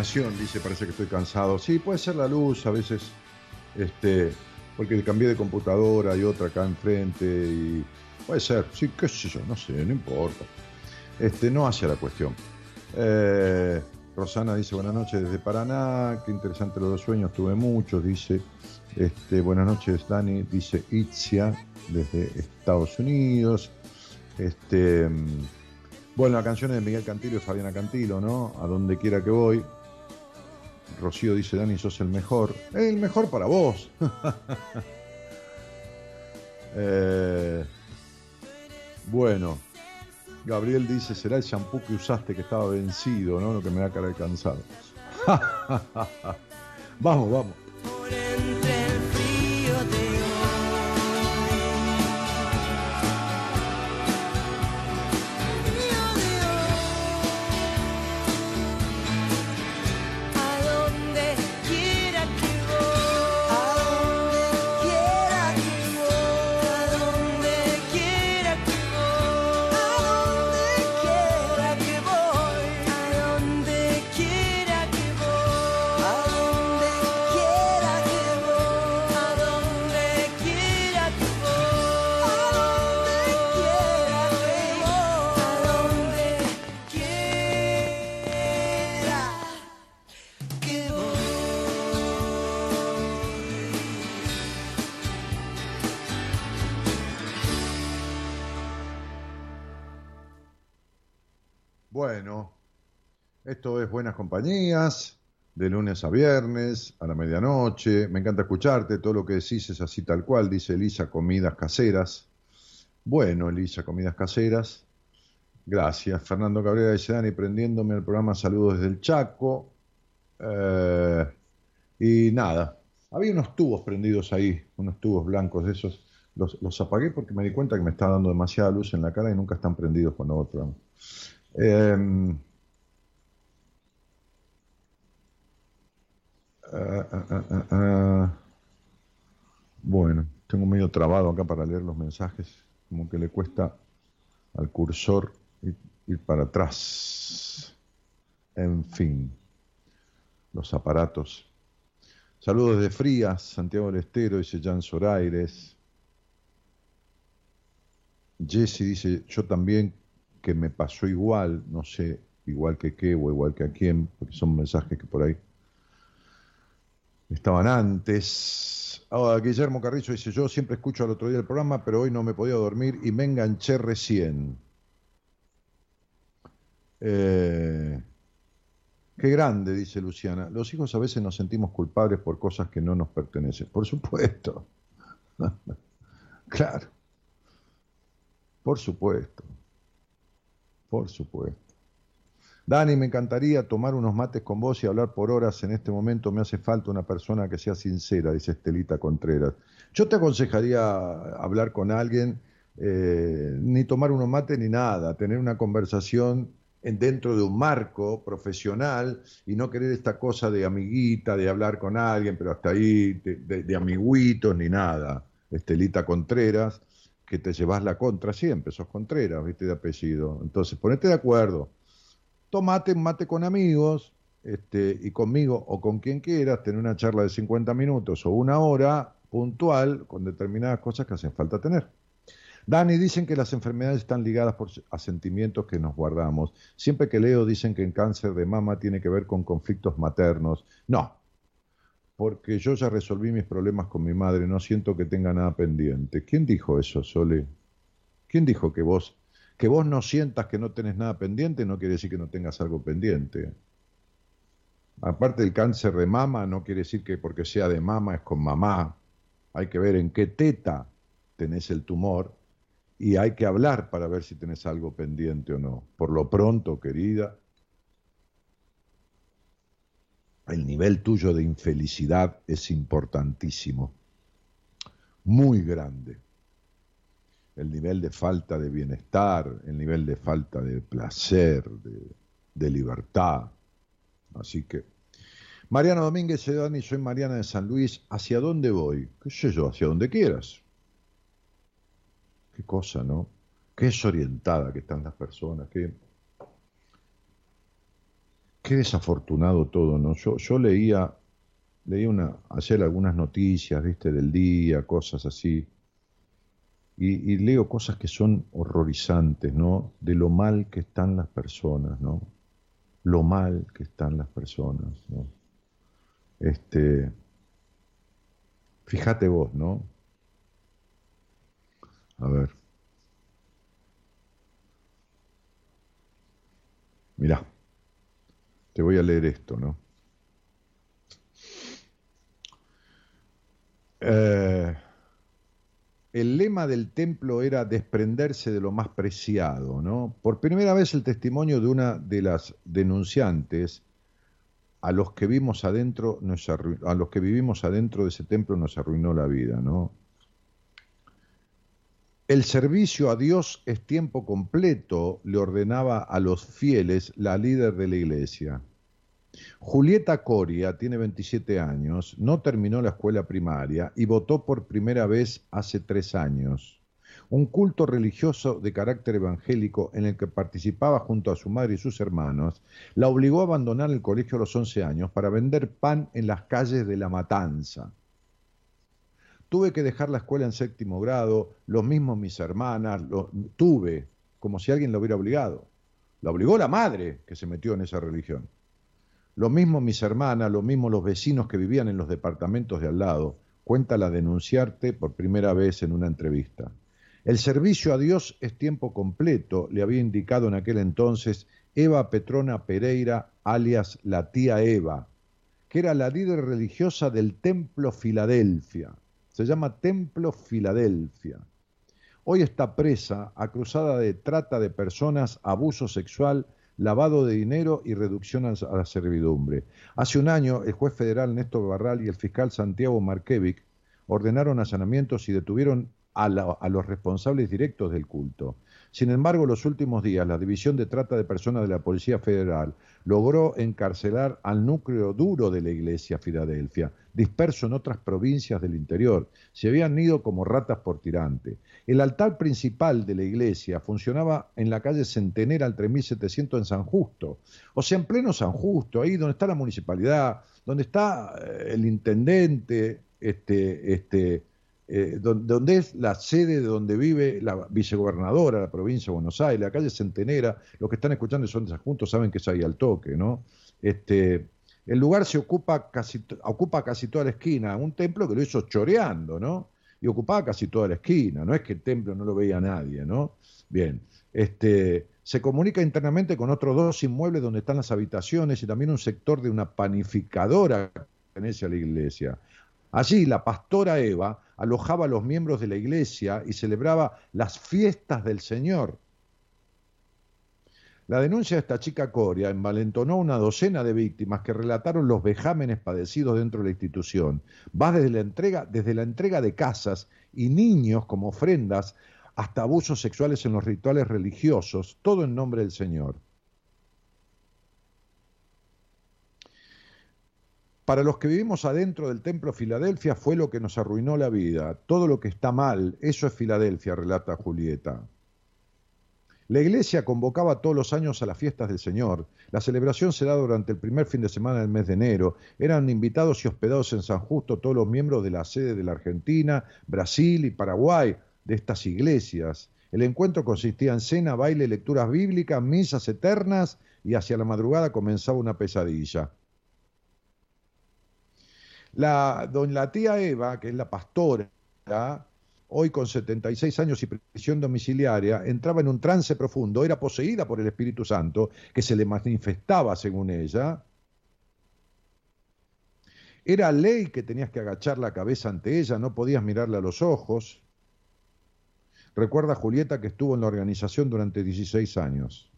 Dice, parece que estoy cansado. Sí, puede ser la luz, a veces, este, porque cambié de computadora y otra acá enfrente y puede ser, sí, qué sé yo, no sé, no importa. Este, no hace la cuestión. Eh, Rosana dice buenas noches desde Paraná, qué interesante los dos sueños, tuve muchos, dice. Este, buenas noches, Dani, dice Itzia desde Estados Unidos. Este, mm, bueno, la canción es de Miguel Cantilo y Fabiana Cantilo, ¿no? A donde quiera que voy. Rocío dice, Dani, sos el mejor. El mejor para vos. Eh, bueno, Gabriel dice, será el shampoo que usaste que estaba vencido, ¿no? Lo que me da cara de cansado. vamos, vamos. Esto es Buenas Compañías, de lunes a viernes, a la medianoche. Me encanta escucharte, todo lo que decís es así tal cual, dice Elisa, comidas caseras. Bueno, Elisa, comidas caseras. Gracias. Fernando Cabrera dice, Dani, prendiéndome el programa Saludos desde el Chaco. Eh, y nada, había unos tubos prendidos ahí, unos tubos blancos de esos. Los, los apagué porque me di cuenta que me estaba dando demasiada luz en la cara y nunca están prendidos cuando programa. Eh, ah, ah, ah. Bueno, tengo medio trabado acá para leer los mensajes, como que le cuesta al cursor ir, ir para atrás. En fin, los aparatos. Saludos de Frías, Santiago del Estero, dice Jan Soraires. Jesse dice, yo también que me pasó igual, no sé, igual que qué o igual que a quién, porque son mensajes que por ahí estaban antes. Ahora, Guillermo Carrizo dice, yo siempre escucho al otro día el programa, pero hoy no me podía dormir y me enganché recién. Eh, qué grande, dice Luciana. Los hijos a veces nos sentimos culpables por cosas que no nos pertenecen. Por supuesto. claro. Por supuesto. Por supuesto. Dani, me encantaría tomar unos mates con vos y hablar por horas. En este momento me hace falta una persona que sea sincera, dice Estelita Contreras. Yo te aconsejaría hablar con alguien, eh, ni tomar unos mates ni nada, tener una conversación en- dentro de un marco profesional y no querer esta cosa de amiguita, de hablar con alguien, pero hasta ahí, de, de- de amiguitos ni nada. Estelita Contreras, que te llevas la contra siempre, sos Contreras, viste, de apellido. Entonces, ponete de acuerdo tomate mate con amigos este, y conmigo o con quien quieras, tener una charla de 50 minutos o una hora puntual con determinadas cosas que hacen falta tener. Dani, dicen que las enfermedades están ligadas por, a sentimientos que nos guardamos. Siempre que leo dicen que el cáncer de mama tiene que ver con conflictos maternos. No, porque yo ya resolví mis problemas con mi madre, no siento que tenga nada pendiente. ¿Quién dijo eso, Sole? ¿Quién dijo que vos que vos no sientas que no tenés nada pendiente no quiere decir que no tengas algo pendiente. Aparte del cáncer de mama, no quiere decir que porque sea de mama es con mamá. Hay que ver en qué teta tenés el tumor y hay que hablar para ver si tenés algo pendiente o no. Por lo pronto, querida, el nivel tuyo de infelicidad es importantísimo, muy grande el nivel de falta de bienestar, el nivel de falta de placer, de, libertad. Así que, Mariano Domínguez, Dani, soy Mariana de San Luis. ¿Hacia dónde voy? ¿Qué sé yo? Hacia donde quieras. Qué cosa, ¿no? Qué desorientada que están las personas, qué, qué desafortunado todo, ¿no? Yo, yo leía, leía una, ayer algunas noticias, viste, del día, cosas así y, leo cosas que son horrorizantes, ¿no? De lo mal que están las personas, ¿no? lo mal que están las personas. ¿no? Este, fíjate vos, ¿no? A ver. Mirá, te voy a leer esto, ¿no? Eh, el lema del templo era desprenderse de lo más preciado, ¿no? Por primera vez el testimonio de una de las denunciantes a los que adentro a los que vivimos adentro de ese templo nos arruinó la vida, ¿no? El servicio a Dios es tiempo completo, le ordenaba a los fieles la líder de la iglesia. Julieta Coria tiene 27 años, no terminó la escuela primaria y votó por primera vez hace tres años. Un culto religioso de carácter evangélico en el que participaba junto a su madre y sus hermanos, la obligó a abandonar el colegio a los 11 años para vender pan en las calles de La Matanza. Tuve que dejar la escuela en séptimo grado, los mismos mis hermanas, lo, tuve, como si alguien lo hubiera obligado. La obligó la madre que se metió en esa religión. Lo mismo mis hermanas, lo mismo los vecinos que vivían en los departamentos de al lado, cuenta la denunciarte por primera vez en una entrevista. El servicio a Dios es tiempo completo, le había indicado en aquel entonces Eva Petrona Pereira, alias la tía Eva, que era la líder religiosa del Templo Filadelfia. Se llama Templo Filadelfia. Hoy está presa, acusada de trata de personas, abuso sexual, lavado de dinero y reducción a la servidumbre. Hace un año, el juez federal Néstor Barral y el fiscal Santiago Markevic ordenaron allanamientos y detuvieron a, la, a, los responsables directos del culto. Sin embargo, los últimos días, la División de Trata de Personas de la Policía Federal logró encarcelar al núcleo duro de la Iglesia Filadelfia, disperso en otras provincias del interior. Se habían ido como ratas por tirante. El altar principal de la iglesia funcionaba en la calle Centenera al 3700 en San Justo. O sea, en pleno San Justo, ahí donde está la municipalidad, donde está el intendente, este, este, eh, donde, es la sede de donde vive la vicegobernadora de la provincia de Buenos Aires, la calle Centenera, los que están escuchando son de Justo saben que es ahí al toque, ¿no? Este, el lugar se ocupa casi, ocupa casi toda la esquina, un templo que lo hizo choreando, ¿no? Y ocupaba casi toda la esquina, no es que el templo no lo veía nadie, ¿no? Bien, este, se comunica internamente con otros dos inmuebles donde están las habitaciones y también un sector de una panificadora que pertenece a la iglesia. Allí la pastora Eva alojaba a los miembros de la iglesia y celebraba las fiestas del Señor. La denuncia de esta chica Coria envalentonó una docena de víctimas que relataron los vejámenes padecidos dentro de la institución. Va desde la entrega, desde la entrega de casas y niños como ofrendas hasta abusos sexuales en los rituales religiosos, todo en nombre del Señor. Para los que vivimos adentro del templo Filadelfia fue lo que nos arruinó la vida. Todo lo que está mal, eso es Filadelfia, relata Julieta. La iglesia convocaba todos los años a las fiestas del Señor. La celebración se da durante el primer fin de semana del mes de enero. Eran invitados y hospedados en San Justo todos los miembros de la sede de la Argentina, Brasil y Paraguay de estas iglesias. El encuentro consistía en cena, baile, lecturas bíblicas, misas eternas y hacia la madrugada comenzaba una pesadilla. La, don, la tía Eva, que es la pastora, hoy con 76 años y prisión domiciliaria, entraba en un trance profundo, era poseída por el Espíritu Santo, que se le manifestaba, según ella. Era ley que tenías que agachar la cabeza ante ella, no podías mirarle a los ojos. Recuerda Julieta que estuvo en la organización durante 16 años.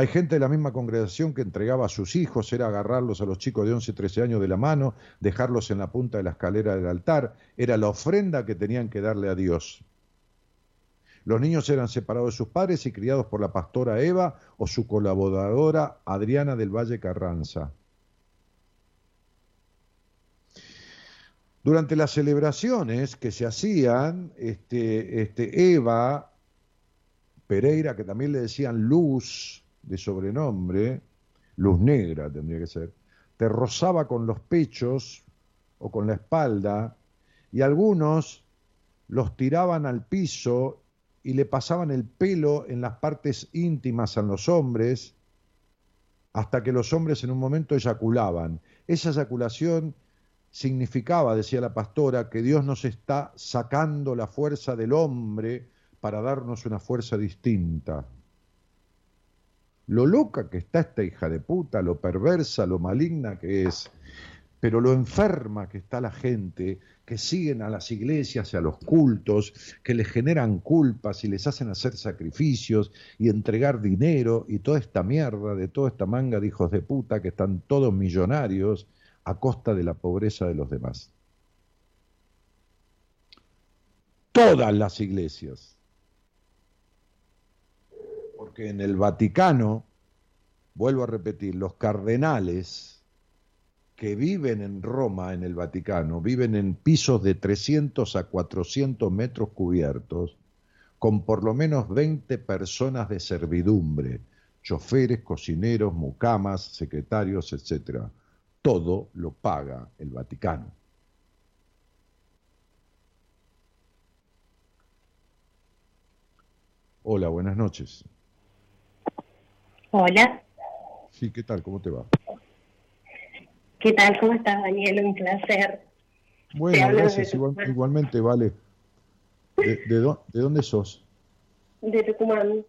Hay gente de la misma congregación que entregaba a sus hijos, era agarrarlos a los chicos de 11, 13 años de la mano, dejarlos en la punta de la escalera del altar, era la ofrenda que tenían que darle a Dios. Los niños eran separados de sus padres y criados por la pastora Eva o su colaboradora Adriana del Valle Carranza. Durante las celebraciones que se hacían, este, este Eva Pereira, que también le decían Luz, de sobrenombre, luz negra tendría que ser, te rozaba con los pechos o con la espalda y algunos los tiraban al piso y le pasaban el pelo en las partes íntimas a los hombres hasta que los hombres en un momento eyaculaban. Esa eyaculación significaba, decía la pastora, que Dios nos está sacando la fuerza del hombre para darnos una fuerza distinta. Lo loca que está esta hija de puta, lo perversa, lo maligna que es, pero lo enferma que está la gente, que siguen a las iglesias y a los cultos, que les generan culpas y les hacen hacer sacrificios y entregar dinero y toda esta mierda de toda esta manga de hijos de puta que están todos millonarios a costa de la pobreza de los demás. Todas las iglesias. En el Vaticano, vuelvo a repetir, los cardenales que viven en Roma, en el Vaticano, viven en pisos de 300 a 400 metros cubiertos, con por lo menos 20 personas de servidumbre, choferes, cocineros, mucamas, secretarios, etc. Todo lo paga el Vaticano. Hola, buenas noches. Hola. Sí, ¿qué tal? ¿Cómo te va? ¿Qué tal? ¿Cómo estás, Daniel? Un placer. Bueno, gracias. igualmente, vale. ¿De, de, dónde sos? De Tucumán.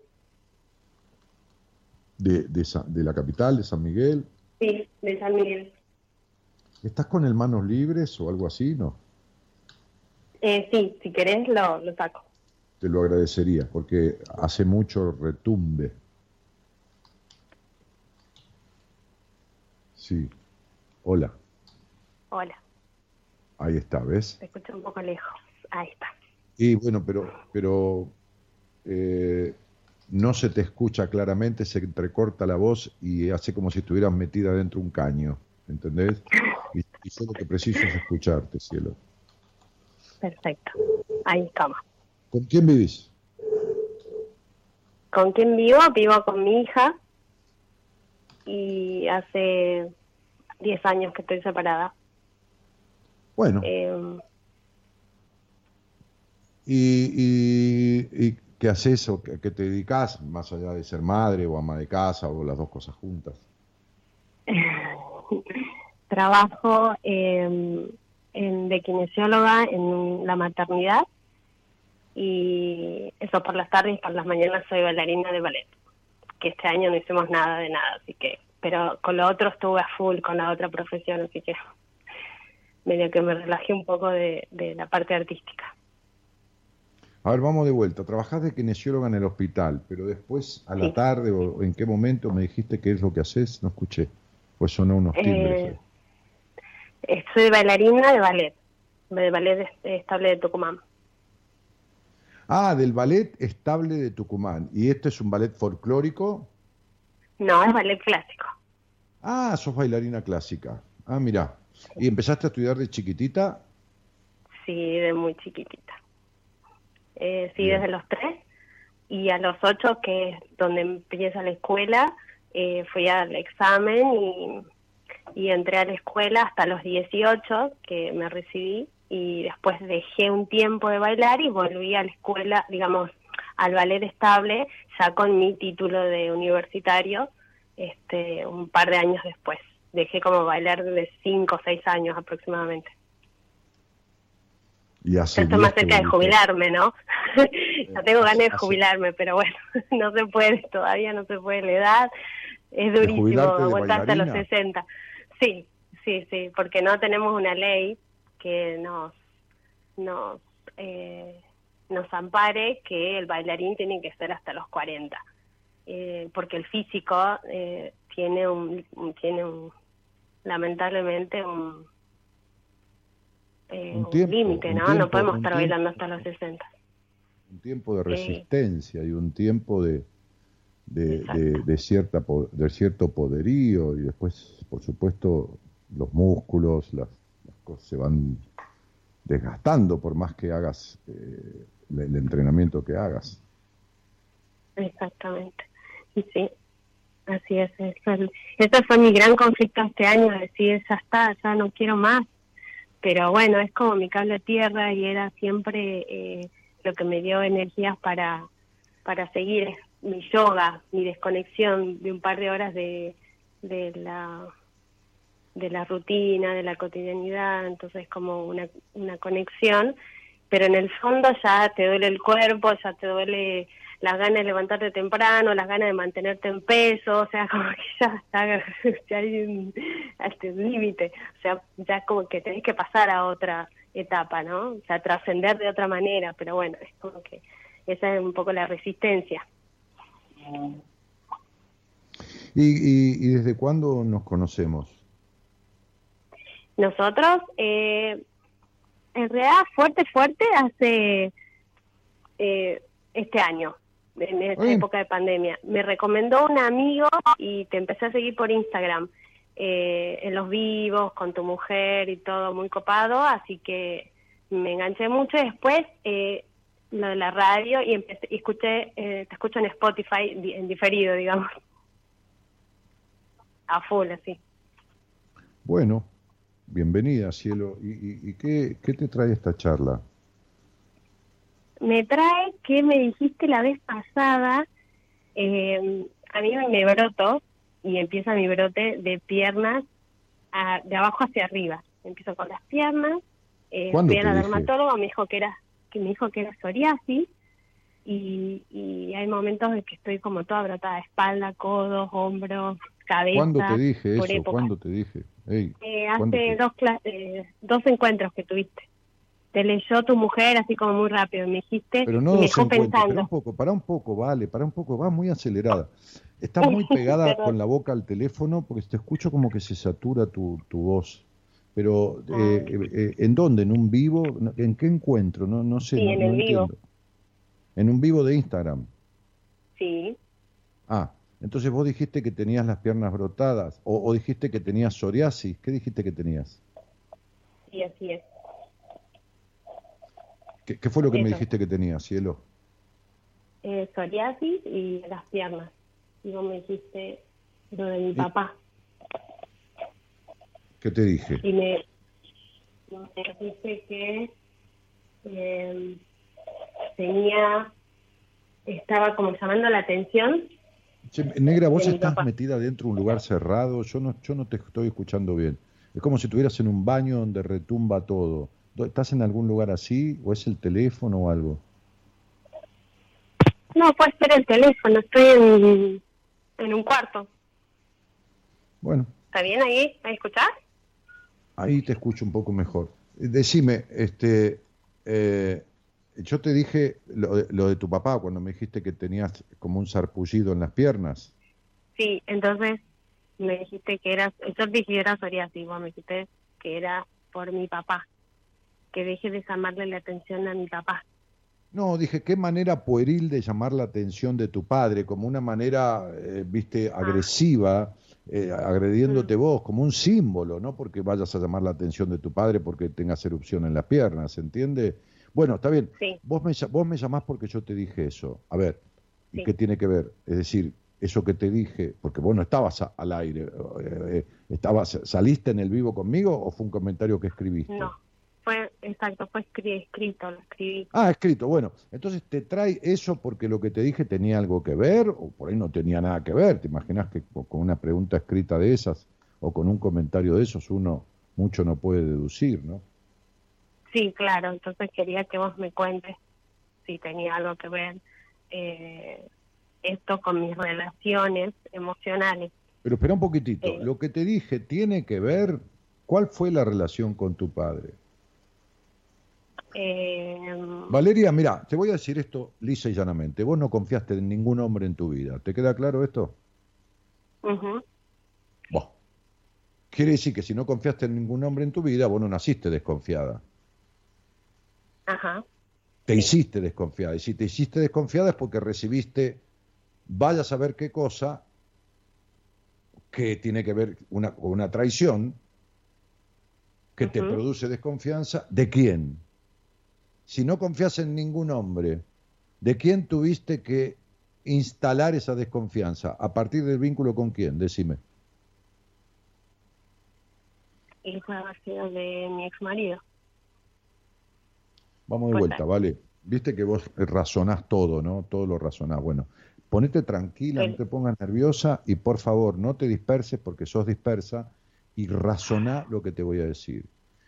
De, de, la capital, de San Miguel? Sí, de San Miguel. ¿Estás con el manos libres o algo así, no? Eh, sí, si querés lo, lo saco. Te lo agradecería, porque hace mucho retumbe. Sí. Hola. Hola. Ahí está, ¿ves? Te escucho un poco lejos. Ahí está. Y bueno, pero, pero eh, no se te escucha claramente, se entrecorta la voz y hace como si estuvieras metida dentro de un caño, ¿entendés? Y, y solo que preciso es escucharte, cielo. Perfecto. Ahí estamos. ¿Con quién vivís? ¿Con quién vivo? Vivo con mi hija y hace 10 años que estoy separada. Bueno. Eh, ¿Y, y, qué haces o qué, te dedicas, más allá de ser madre o ama de casa o las dos cosas juntas? Trabajo en, de kinesióloga en la maternidad y eso por las tardes y por las mañanas soy bailarina de ballet, que este año no hicimos nada de nada, así que pero con lo otro estuve a full con la otra profesión, así que medio que me relajé un poco de, la parte artística. A ver, vamos de vuelta. Trabajás de kinesióloga en el hospital, pero después, a la tarde o en qué momento me dijiste qué es lo que haces, no escuché. Pues sonó unos timbres. Eh, soy bailarina de ballet, de ballet estable de Tucumán. Ah, del ballet estable de Tucumán. ¿Y esto es un ballet folclórico? No, es ballet clásico. Ah, sos bailarina clásica. Ah, mira. ¿Y empezaste a estudiar de chiquitita? Sí, de muy chiquitita. Eh, sí, desde los tres. Y a los ocho, que es donde empieza la escuela, eh, fui al examen y, y entré a la escuela hasta los 18, que me recibí. Y después dejé un tiempo de bailar y volví a la escuela, digamos, al ballet estable ya con mi título de universitario este un par de años después. Dejé como bailar de 5 o 6 años aproximadamente. Y hace Estoy más cerca de jubilarme, ¿no? no tengo ganas de jubilarme, pero bueno, no se puede, todavía no se puede la edad. Es durísimo aguantar hasta los 60. Sí, sí, sí, porque no tenemos una ley que nos, nos eh, nos ampare que el bailarín tiene que ser hasta los 40, eh, porque el físico eh, tiene un, tiene un, lamentablemente un, eh, límite, ¿no? no podemos estar bailando hasta los 60. Un tiempo de resistencia y un tiempo de, de, cierta, de cierto poderío y después, por supuesto, los músculos, las, se van desgastando por más que hagas el entrenamiento que hagas. Exactamente. Y sí, así es. Ese fue mi gran conflicto este año, decir, ya está, ya no quiero más. Pero bueno, es como mi cable a tierra y era siempre eh, lo que me dio energías para, para seguir mi yoga, mi desconexión de un par de horas de, de la de la rutina, de la cotidianidad, entonces como una, una conexión, pero en el fondo ya te duele el cuerpo, ya te duele las ganas de levantarte temprano, las ganas de mantenerte en peso, o sea, como que ya está, ya hay hasta un límite, o sea, ya como que tenés que pasar a otra etapa, ¿no? O sea, trascender de otra manera, pero bueno, es como que esa es un poco la resistencia. ¿Y, y, y desde cuándo nos conocemos? Nosotros, eh, en realidad, fuerte, fuerte, hace eh, este año, en esta época de pandemia. Me recomendó un amigo y te empecé a seguir por Instagram, eh, en los vivos, con tu mujer y todo muy copado, así que me enganché mucho. Y después, eh, lo de la radio y empecé, y escuché, eh, te escucho en Spotify, en diferido, digamos. A full, así. Bueno, bienvenida, cielo. ¿Y, y- y qué, qué te trae esta charla? me trae que me dijiste la vez pasada, eh, a mí me broto y empieza mi brote de piernas a- de abajo hacia arriba. Empiezo con las piernas, eh, ¿Cuándo fui a la dermatóloga, me dijo que era que me dijo que era psoriasis y, y hay momentos en que estoy como toda brotada, espalda, codos, hombros, cabeza. ¿Cuándo te dije por eso? épocas. ¿Cuándo te dije? Ey, Eh, ¿cuándo hace te- dos, cla- eh, dos encuentros que tuviste. Te leyó tu mujer así como muy rápido, me dijiste, Pero y no me dos dejó encuentros, para pensando. un poco, para un poco, vale, para un poco, vas muy acelerada. Estás muy pegada Perdón. con la boca al teléfono porque te escucho como que se satura tu, tu voz. Pero, eh, eh, eh, ¿en dónde? ¿En un vivo? ¿En qué encuentro? No, no sé, Sí, no, en no el vivo. entiendo. En un vivo de Instagram. Sí, Ah, entonces vos dijiste que tenías las piernas brotadas o, o dijiste que tenías psoriasis. ¿Qué dijiste que tenías? sí, así es. ¿Qué, qué fue lo que me dijiste que tenías, cielo? Eh, psoriasis y las piernas. Y vos me dijiste lo de mi papá. ¿Qué te dije? Y me, me dijiste que eh, tenía, estaba como llamando la atención. Che, negra, vos estás metida dentro de un lugar cerrado, yo no, yo no te estoy escuchando bien. Es como si estuvieras en un baño donde retumba todo. Do- ¿Estás en algún lugar así o es el teléfono o algo? No, puede ser el teléfono, estoy en, en un cuarto. Bueno, ¿Está bien ahí? ¿Me escuchás? ahí te escucho un poco mejor. Eh, Decime, este, eh, yo te dije lo de, lo de tu papá cuando me dijiste que tenías como un sarpullido en las piernas. Sí, entonces me dijiste que era, yo dije que era psoriasis, vos me dijiste que era por mi papá, que deje de llamarle la atención a mi papá. No, dije, qué manera pueril de llamar la atención de tu padre, como una manera, eh, viste, agresiva, eh, agrediéndote vos, como un símbolo, no porque vayas a llamar la atención de tu padre porque tengas erupción en las piernas, ¿entiende? Bueno, está bien. Sí. Vos me, ll- vos me llamás porque yo te dije eso. A ver, ¿y Sí. qué tiene que ver? Es decir, eso que te dije, porque vos no estabas a- al aire, eh, eh, estabas, ¿saliste en el vivo conmigo o fue un comentario que escribiste? No, fue, exacto, fue escri- escrito, lo escribí. Ah, escrito. Bueno, entonces te trae eso porque lo que te dije tenía algo que ver o por ahí no tenía nada que ver. ¿Te imaginas que co- con una pregunta escrita de esas o con un comentario de esos uno mucho no puede deducir, ¿no? Sí, claro, entonces quería que vos me cuentes si tenía algo que ver eh, esto con mis relaciones emocionales. Pero espera un poquitito. Sí. Lo que te dije tiene que ver. ¿Cuál fue la relación con tu padre? Eh, Valeria, mira, te voy a decir esto lisa y llanamente. Vos no confiaste en ningún hombre en tu vida. ¿Te queda claro esto? ujú, Vos. Quiere decir que si no confiaste en ningún hombre en tu vida, vos no naciste desconfiada. Ajá, te hiciste desconfiada. Y si te hiciste desconfiada es porque recibiste, vaya a saber qué cosa, que tiene que ver una, con una traición, que te produce desconfianza, ¿de quién? Si no confías en ningún hombre, ¿de quién tuviste que instalar esa desconfianza? ¿A partir del vínculo con quién? Decime. y fue de mi ex marido. Vamos de Pues, vuelta, ¿vale? Viste que vos razonás todo, ¿no? Todo lo razonás. Bueno, ponete tranquila, Sí. no te pongas nerviosa y por favor no te disperses porque sos dispersa y razoná lo que te voy a decir.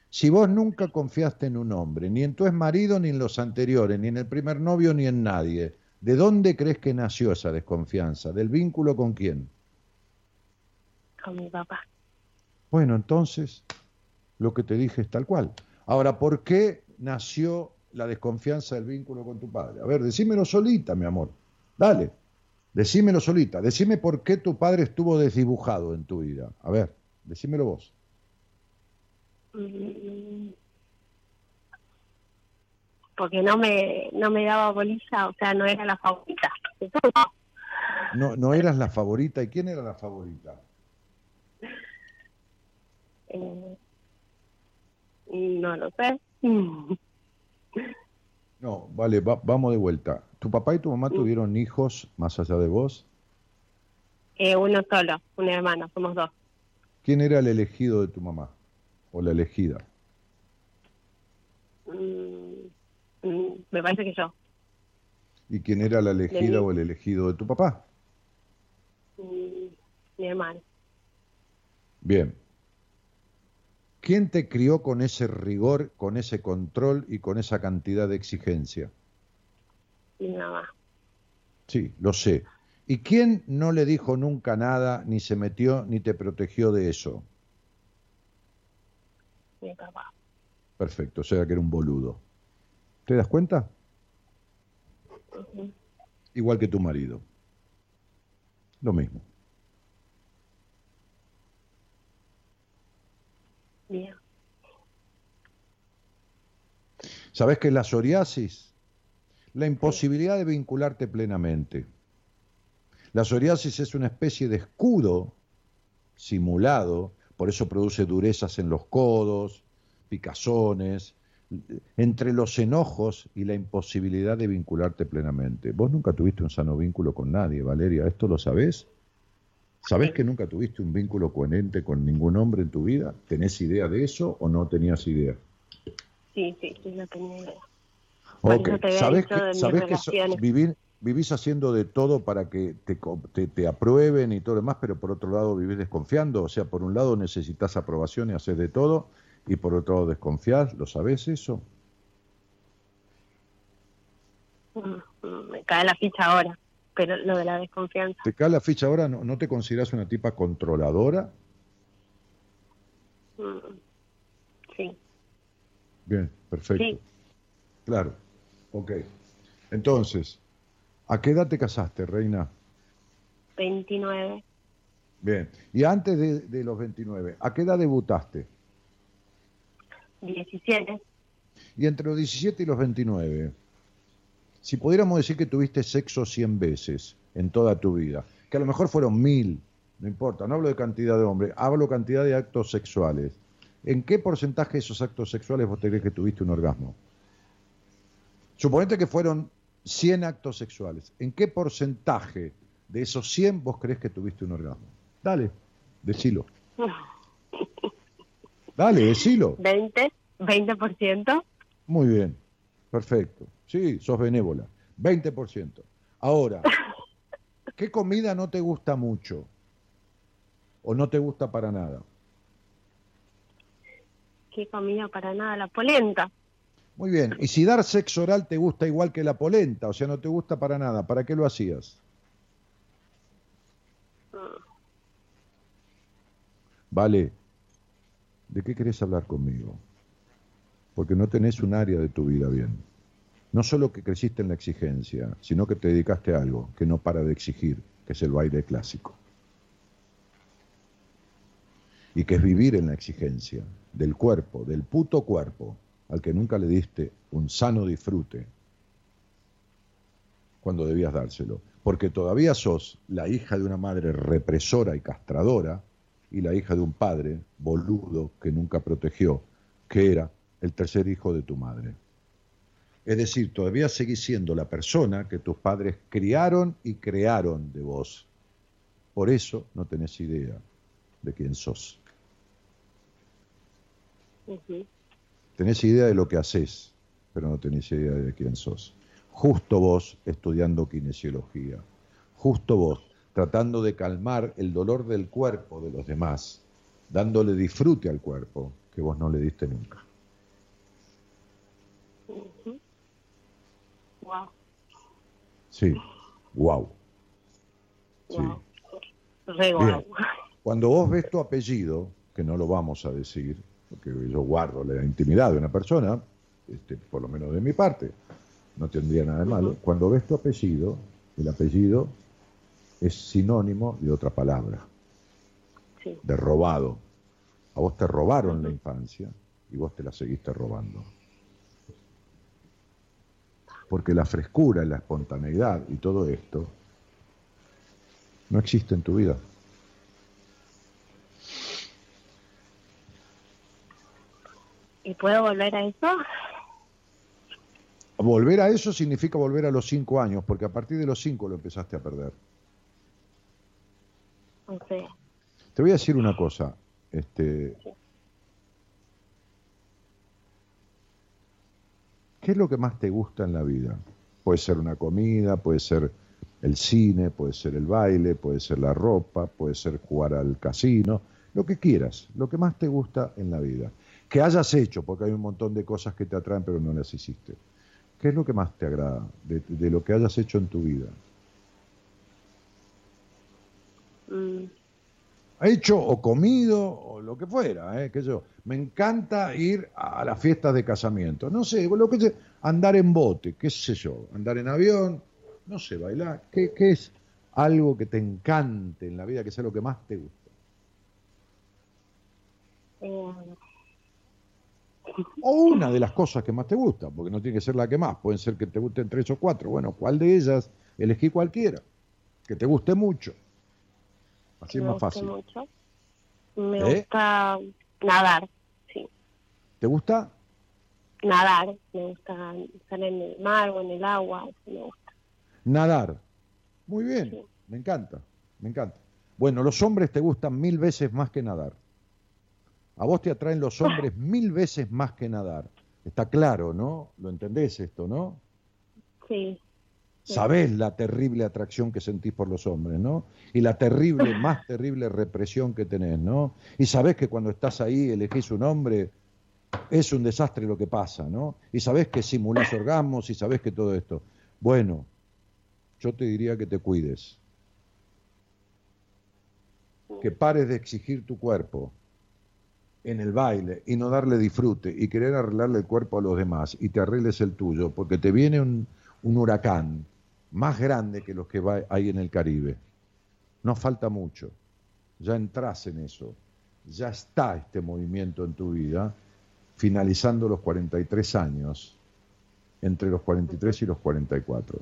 Si vos nunca confiaste en un hombre, ni en tu ex marido, ni en los anteriores, ni en el primer novio, ni en nadie, ¿de dónde crees que nació esa desconfianza? ¿Del vínculo con quién? Con mi papá. Bueno, entonces, lo que te dije es tal cual. Ahora, ¿por qué nació la desconfianza del vínculo con tu padre? A ver, decímelo solita, mi amor. Dale, decímelo solita. Decime por qué tu padre estuvo desdibujado en tu vida. A ver, decímelo vos. Mm, Porque no me, no me daba bolilla, o sea, no era la favorita. No, no eras la favorita. ¿Y quién era la favorita? Eh, no lo sé. No, vale, va- vamos de vuelta. ¿Tu papá y tu mamá tuvieron hijos más allá de vos? Eh, uno solo, un hermano, somos dos. ¿Quién era el elegido de tu mamá? ¿O la elegida? Mm, mm, me parece que yo. ¿Y quién era la elegida o el elegido de tu papá? Mm, mi hermano. Bien. ¿Quién te crió con ese rigor, con ese control y con esa cantidad de exigencia? Mi mamá. Sí, lo sé. ¿Y quién no le dijo nunca nada, ni se metió, ni te protegió de eso? Mi papá. Perfecto, o sea que era un boludo. ¿Te das cuenta? Igual que tu marido. Lo mismo. ¿Sabes qué es la psoriasis? La imposibilidad de vincularte plenamente. La psoriasis es una especie de escudo simulado, por eso produce durezas en los codos, picazones, entre los enojos y la imposibilidad de vincularte plenamente. Vos nunca tuviste un sano vínculo con nadie, Valeria, ¿esto lo sabés? ¿Sabés que nunca tuviste un vínculo coherente con ningún hombre en tu vida? ¿Tenés idea de eso o no tenías idea? Sí, sí, sí, lo tenía idea. Ok, eso te había ¿sabés dicho que, sabés que so- vivir, vivís haciendo de todo para que te, te, te aprueben y todo lo demás, pero por otro lado vivís desconfiando? O sea, por un lado necesitas aprobación y haces de todo, y por otro lado desconfías, ¿lo sabés eso? Mm, mm, Me cae la ficha ahora, pero lo de la desconfianza. ¿Te cae la ficha ahora? ¿No, no te consideras una tipa controladora? mm, Sí, Bien, perfecto. Sí. Claro, ok. Entonces, ¿a qué edad te casaste, reina? 29, Bien. Y antes de, de los 29, ¿a qué edad debutaste? 17, Y entre los 17 y los 29, si pudiéramos decir que tuviste sexo 100 veces en toda tu vida, que a lo mejor fueron mil, no importa, no hablo de cantidad de hombres, hablo cantidad de actos sexuales. ¿En qué porcentaje de esos actos sexuales vos te crees que tuviste un orgasmo? Suponete que fueron 100 actos sexuales. ¿En qué porcentaje de esos 100 vos crees que tuviste un orgasmo? Dale, decilo. Dale, decilo. 20, 20%. Muy bien, perfecto. Sí, sos benévola. 20%. Ahora, ¿qué comida no te gusta mucho? ¿O no te gusta para nada? ¿Qué comida para nada? La polenta. Muy bien. Y si dar sexo oral te gusta igual que la polenta, o sea, no te gusta para nada, ¿para qué lo hacías? Vale, ¿de qué querés hablar conmigo? Porque no tenés un área de tu vida bien. No solo que creciste en la exigencia, sino que te dedicaste a algo que no para de exigir, que es el baile clásico. Y que es vivir en la exigencia del cuerpo, del puto cuerpo, al que nunca le diste un sano disfrute cuando debías dárselo. Porque todavía sos la hija de una madre represora y castradora y la hija de un padre boludo que nunca protegió, que era el tercer hijo de tu madre. Es decir, todavía seguís siendo la persona que tus padres criaron y crearon de vos. Por eso no tenés idea de quién sos. Tenés idea de lo que haces, pero no tenés idea de quién sos. Justo vos estudiando kinesiología. Justo vos tratando de calmar el dolor del cuerpo de los demás, dándole disfrute al cuerpo que vos no le diste nunca. Wow. Sí, wow. Sí. Wow. Re Bien. Cuando vos ves tu apellido, que no lo vamos a decir, porque yo guardo la intimidad de una persona, este, por lo menos de mi parte, no tendría nada de malo. Cuando ves tu apellido, el apellido es sinónimo de otra palabra, Sí. de robado. A vos te robaron la infancia y vos te la seguiste robando. Porque la frescura, la espontaneidad y todo esto no existe en tu vida. ¿Y puedo volver a eso? Volver a eso significa volver a los cinco años, porque a partir de los cinco lo empezaste a perder. O sea, Te voy a decir una cosa. Este, ¿Qué es lo que más te gusta en la vida? Puede ser una comida, puede ser el cine, puede ser el baile, puede ser la ropa, puede ser jugar al casino, lo que quieras, lo que más te gusta en la vida. Que hayas hecho, porque hay un montón de cosas que te atraen pero no las hiciste. ¿Qué es lo que más te agrada de, lo que hayas hecho en tu vida? mm, hecho o comido o lo que fuera, ¿eh? sé yo. Me encanta ir a las fiestas de casamiento. No sé, lo que sé, andar en bote, qué sé yo, andar en avión, no sé, bailar. ¿Qué, qué es algo que te encante en la vida, que sea lo que más te gusta? eh, O una de las cosas que más te gusta, porque no tiene que ser la que más, pueden ser que te gusten tres o cuatro. Bueno, ¿cuál de ellas? Elegí cualquiera, que te guste mucho. Así es me más gusta fácil. mucho. Me ¿Eh? gusta nadar, sí. ¿Te gusta? Nadar. Me gusta estar en el mar o en el agua. me gusta. Nadar. Muy bien, Sí. me encanta, me encanta. Bueno, los hombres te gustan mil veces más que nadar. A vos te atraen los hombres mil veces más que nadar. Está claro, ¿no? Lo entendés esto, ¿no? Sí. Sabés la terrible atracción que sentís por los hombres, ¿no? Y la terrible, más terrible represión que tenés, ¿no? Y sabés que cuando estás ahí elegís un hombre, es un desastre lo que pasa, ¿no? Y sabés que simulás orgasmos y sabés que todo esto. Bueno, yo te diría que te cuides. Que pares de exigir tu cuerpo en el baile y no darle disfrute y querer arreglarle el cuerpo a los demás y te arregles el tuyo, porque te viene un, un huracán más grande que los que hay en el Caribe. No falta mucho. Ya entras en eso. Ya está este movimiento en tu vida, finalizando los 43 años, entre los 43 y los 44.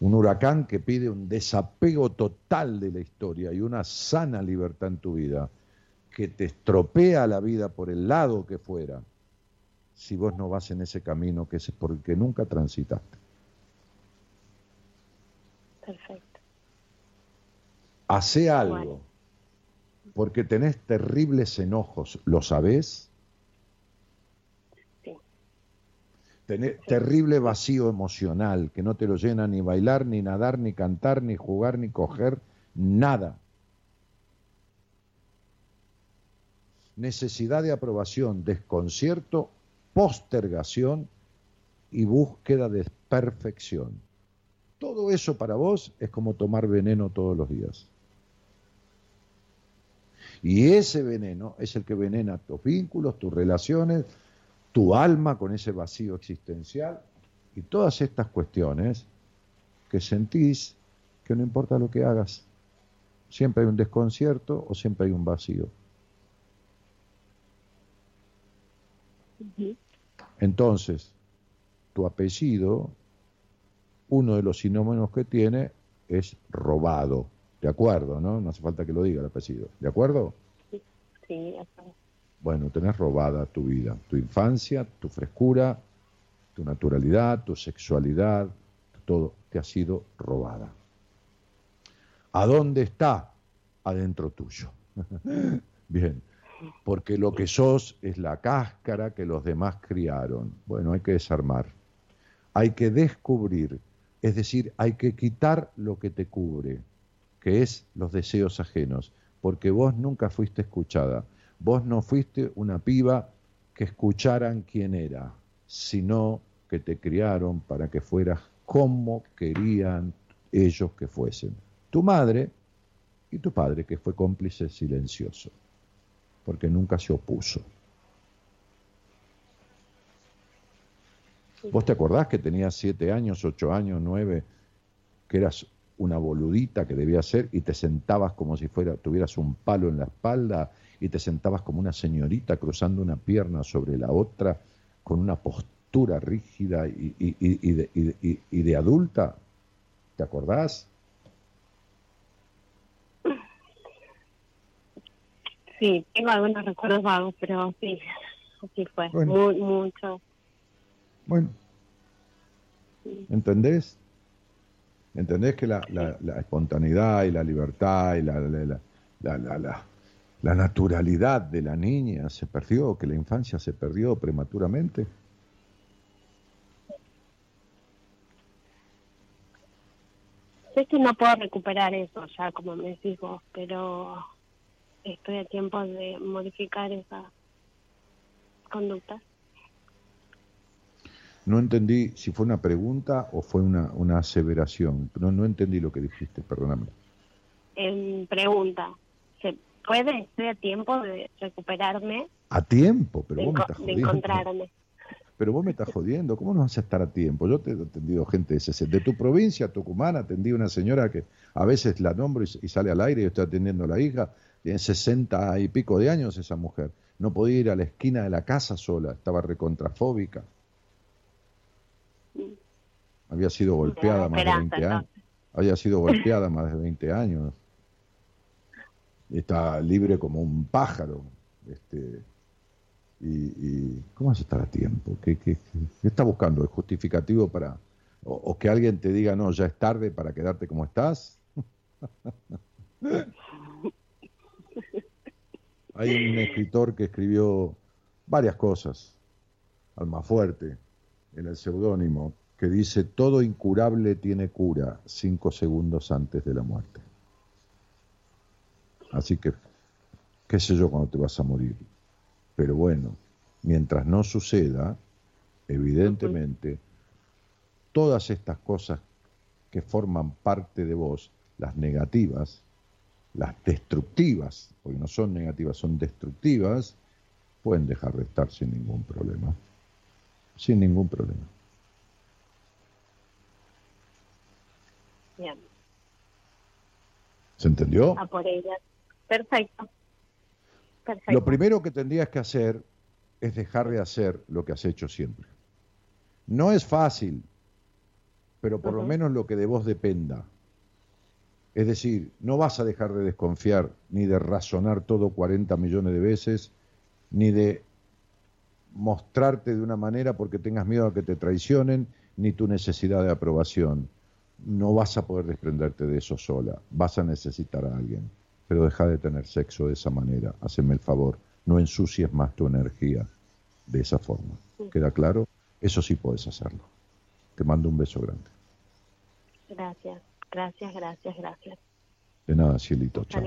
Un huracán que pide un desapego total de la historia y una sana libertad en tu vida, que te estropea la vida por el lado que fuera, si vos no vas en ese camino que es porque nunca transitaste. Perfecto. Hacé algo, Bueno. porque tenés terribles enojos, ¿lo sabés? Sí. Tenés terrible vacío emocional que no te lo llena ni bailar, ni nadar, ni cantar, ni jugar, ni coger, nada. Necesidad de aprobación, desconcierto, postergación y búsqueda de perfección. Todo eso para vos es como tomar veneno todos los días. Y ese veneno es el que venena tus vínculos, tus relaciones, tu alma con ese vacío existencial y todas estas cuestiones que sentís que no importa lo que hagas, siempre hay un desconcierto o siempre hay un vacío. Entonces, tu apellido, uno de los sinónimos que tiene es robado. ¿De acuerdo, no? No hace falta que lo diga el apellido. ¿De acuerdo? Sí, eso. Bueno, tenés robada tu vida, tu infancia, tu frescura, tu naturalidad, tu sexualidad, todo te ha sido robada. ¿A dónde está? Adentro tuyo. Bien. porque lo que sos es la cáscara que los demás criaron. Bueno, hay que desarmar, hay que descubrir, es decir, hay que quitar lo que te cubre, que es los deseos ajenos, porque vos nunca fuiste escuchada, vos no fuiste una piba que escucharan quién era, sino que te criaron para que fueras como querían ellos que fuesen. Tu madre y tu padre, que fue cómplice silencioso, porque nunca se opuso. ¿Vos te acordás que tenías siete años, ocho años, nueve, que eras una boludita que debía ser y te sentabas como si fuera, tuvieras un palo en la espalda y te sentabas como una señorita cruzando una pierna sobre la otra con una postura rígida y, y- y- y de, y- y de adulta? ¿Te acordás? Sí, tengo algunos recuerdos vagos, pero sí, así fue. Bueno. Muy, mucho. Bueno, ¿entendés? ¿Entendés que la, la- la espontaneidad y la libertad y la, la, la- la- la- la- la naturalidad de la niña se perdió, que la infancia se perdió prematuramente? Sé que no puedo recuperar eso ya, como me decís vos, pero estoy a tiempo de modificar esa conducta. No entendí si fue una pregunta o fue una, una aseveración. No, no entendí lo que dijiste, perdóname. Pregunta, ¿se puede? ¿Estoy a tiempo de recuperarme, A tiempo, pero de, vos me estás de jodiendo. encontrarme? Pero vos me estás jodiendo, ¿cómo no vas a estar a tiempo? Yo te he atendido gente de ese, de tu provincia, Tucumán, atendí a una señora que a veces la nombro y, y sale al aire y yo estoy atendiendo a la hija, tiene 60 y pico de años esa mujer, no podía ir a la esquina de la casa sola, estaba recontrafóbica. Había sido golpeada más de esperanza, 20 años. Había sido golpeada más de 20 años. Está libre como un pájaro. Este, y, y ¿cómo vas a estar a tiempo? ¿Qué, qué- está buscando? ¿El justificativo para... O, o que alguien te diga, no, ya es tarde para quedarte como estás? Hay un escritor que escribió varias cosas, Almafuerte, en el seudónimo, que dice, todo incurable tiene cura cinco segundos antes de la muerte. Así que, qué sé yo cuando te vas a morir. Pero bueno, mientras no suceda, evidentemente, todas estas cosas que forman parte de vos, las negativas, las destructivas, porque no son negativas, son destructivas, pueden dejar de estar sin ningún problema. Sin ningún problema. ¿Se entendió? a por ella. Perfecto. Perfecto. Lo primero que tendrías que hacer es dejar de hacer lo que has hecho siempre. No es fácil, pero por lo menos lo que de vos dependa. Es decir, no vas a dejar de desconfiar ni de razonar todo 40 millones de veces, ni de mostrarte de una manera porque tengas miedo a que te traicionen, ni tu necesidad de aprobación. No vas a poder desprenderte de eso sola, vas a necesitar a alguien. Pero deja de tener sexo de esa manera, haceme el favor, no ensucies más tu energía de esa forma. ¿Queda claro? Eso sí puedes hacerlo. Te mando un beso grande. Gracias, gracias, gracias, gracias. De nada, cielito. Chao.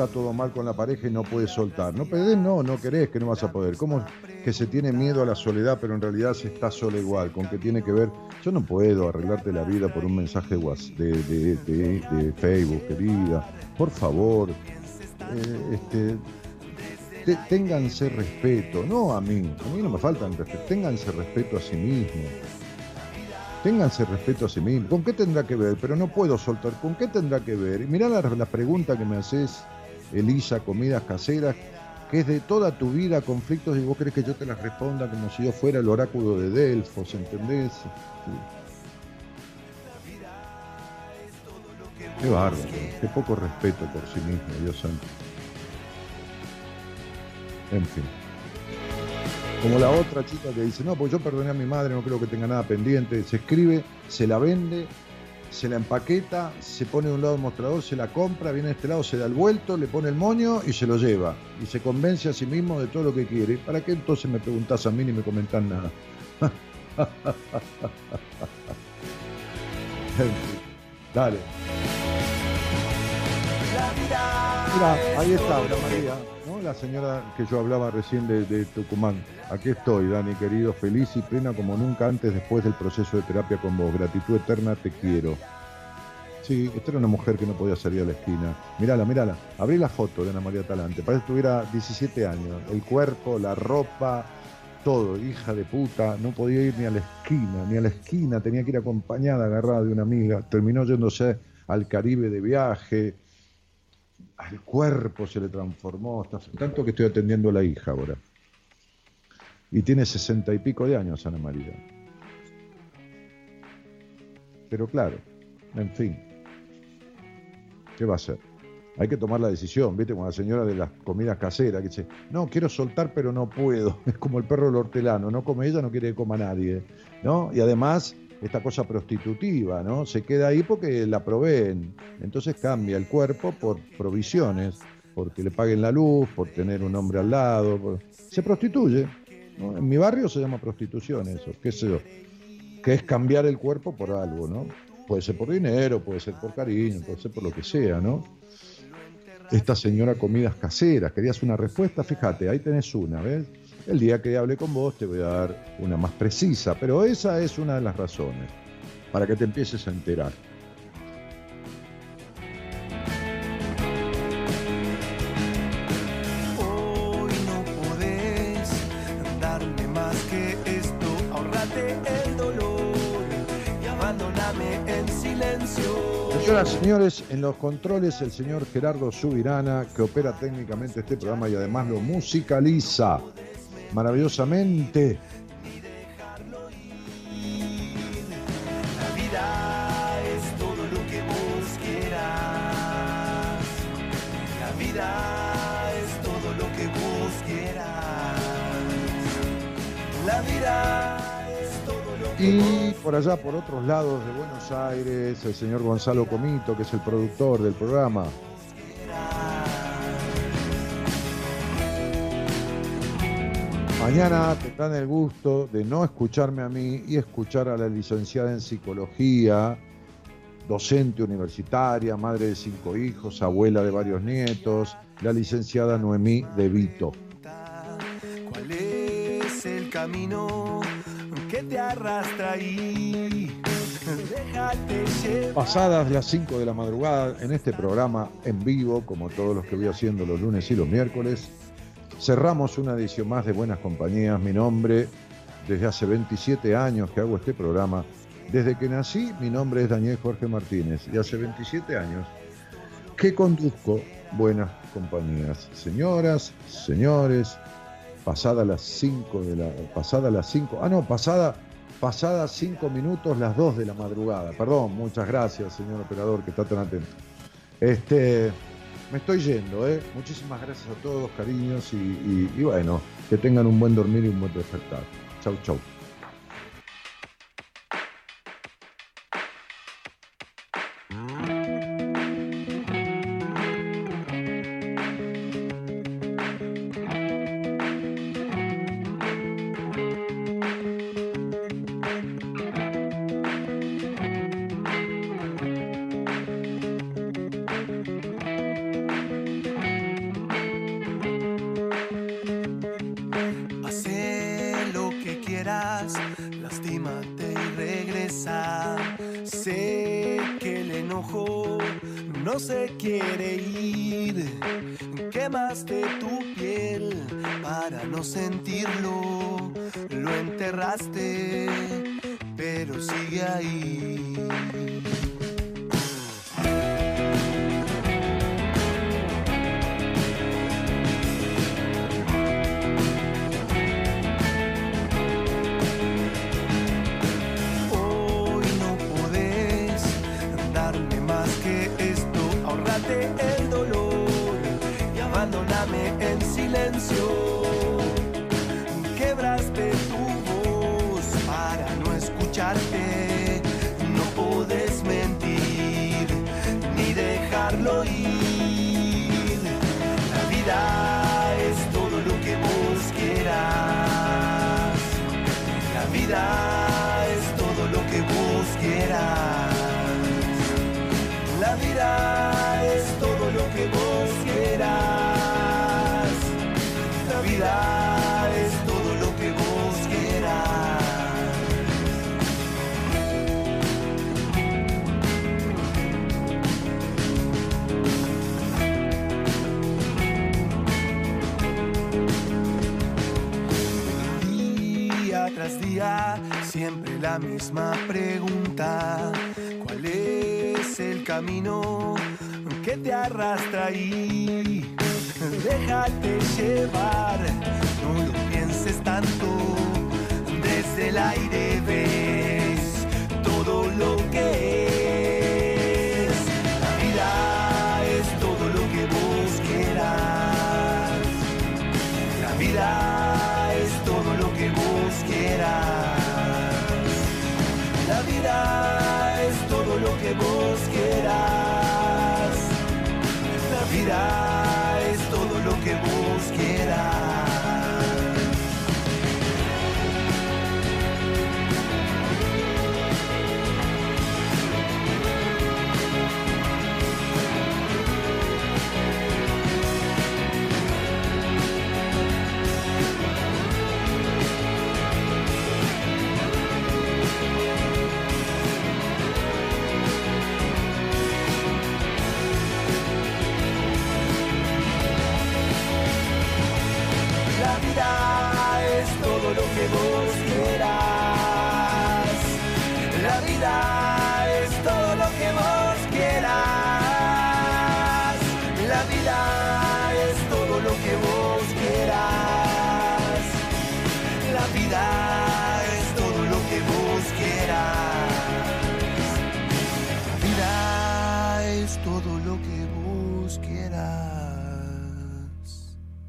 Está todo mal con la pareja y no puede soltar? No pedés, no, no querés que no vas a poder. ¿Cómo que se tiene miedo a la soledad, pero en realidad se está sola igual? ¿Con qué tiene que ver? Yo no puedo arreglarte la vida por un mensaje de, de- de- de Facebook, querida. Por favor, eh, este, te- ténganse respeto, no a mí, a mí no me faltan respeto, ténganse respeto a sí mismos. Ténganse respeto a sí mismos. ¿Con qué tendrá que ver? Pero no puedo soltar. ¿Con qué tendrá que ver? Y mirá la, la pregunta que me haces, Elisa, comidas caseras, que es de toda tu vida, conflictos, y vos crees que yo te las responda como si yo fuera el oráculo de Delfos, ¿entendés? Sí. Qué bárbaro, qué poco respeto por sí mismo, Dios santo. En fin. Como la otra chica que dice, no, pues yo perdoné a mi madre, no creo que tenga nada pendiente. Se escribe, se la vende, se la empaqueta, se pone de un lado del mostrador, se la compra, viene de este lado, se da el vuelto, le pone el moño y se lo lleva. Y se convence a sí mismo de todo lo que quiere. ¿Para qué entonces me preguntás a mí ni me comentás nada? Dale. Mira, ahí está, María, la señora que yo hablaba recién de, de Tucumán. Aquí estoy, Dani, querido, feliz y plena como nunca antes después del proceso de terapia con vos. Gratitud eterna, te quiero. Sí, esta era una mujer que no podía salir a la esquina. Mírala, mírala. Abrí la foto de Ana María Talante. Parece que tuviera 17 años. El cuerpo, la ropa, todo. Hija de puta. No podía ir ni a la esquina, ni a la esquina. Tenía que ir acompañada, agarrada de una amiga. Terminó yéndose al Caribe de viaje. Al cuerpo se le transformó. Tanto que estoy atendiendo a la hija ahora. Y tiene sesenta y pico de años, Ana María. Pero claro, en fin. ¿Qué va a hacer? Hay que tomar la decisión, ¿viste? Como la señora de las comidas caseras que dice, no, quiero soltar pero no puedo. Es como el perro del hortelano, no come ella, no quiere que coma nadie, ¿no? Y además, esta cosa prostitutiva, ¿no? Se queda ahí porque la proveen. Entonces cambia el cuerpo por provisiones, porque le paguen la luz, por tener un hombre al lado. Se prostituye. ¿no? En mi barrio se llama prostitución eso, qué sé yo. Que es cambiar el cuerpo por algo, ¿no? Puede ser por dinero, puede ser por cariño, puede ser por lo que sea, ¿no? Esta señora comidas caseras, querías una respuesta, fíjate, ahí tenés una, ¿ves? El día que hable con vos te voy a dar una más precisa, pero esa es una de las razones, para que te empieces a enterar. Señoras y señores, en los controles el señor Gerardo Subirana, que opera técnicamente este programa y además lo musicaliza maravillosamente. Y por allá, por otros lados de Buenos Aires, el señor Gonzalo Comito, que es el productor del programa. Mañana tendrán el gusto de no escucharme a mí y escuchar a la licenciada en psicología, docente universitaria, madre de cinco hijos, abuela de varios nietos, la licenciada Noemí De Vito. ¿Cuál es el camino que te arrastra ahí? Déjate llevar. Pasadas las 5 de la madrugada en este programa en vivo, como todos los que voy haciendo los lunes y los miércoles, cerramos una edición más de Buenas Compañías. Mi nombre, desde hace 27 años que hago este programa, Desde que nací, mi nombre es Daniel Jorge Martínez y hace 27 años que conduzco buenas compañías. Señoras, señores, pasada las 5 de la. Pasada las 5. Ah, no, pasada. Pasada 5 minutos, las 2 de la madrugada. Perdón, muchas gracias, señor operador, que está tan atento. Este. Me estoy yendo, ¿eh? Muchísimas gracias a todos, cariños, y, y- bueno, que tengan un buen dormir y un buen despertar. Chau, chau.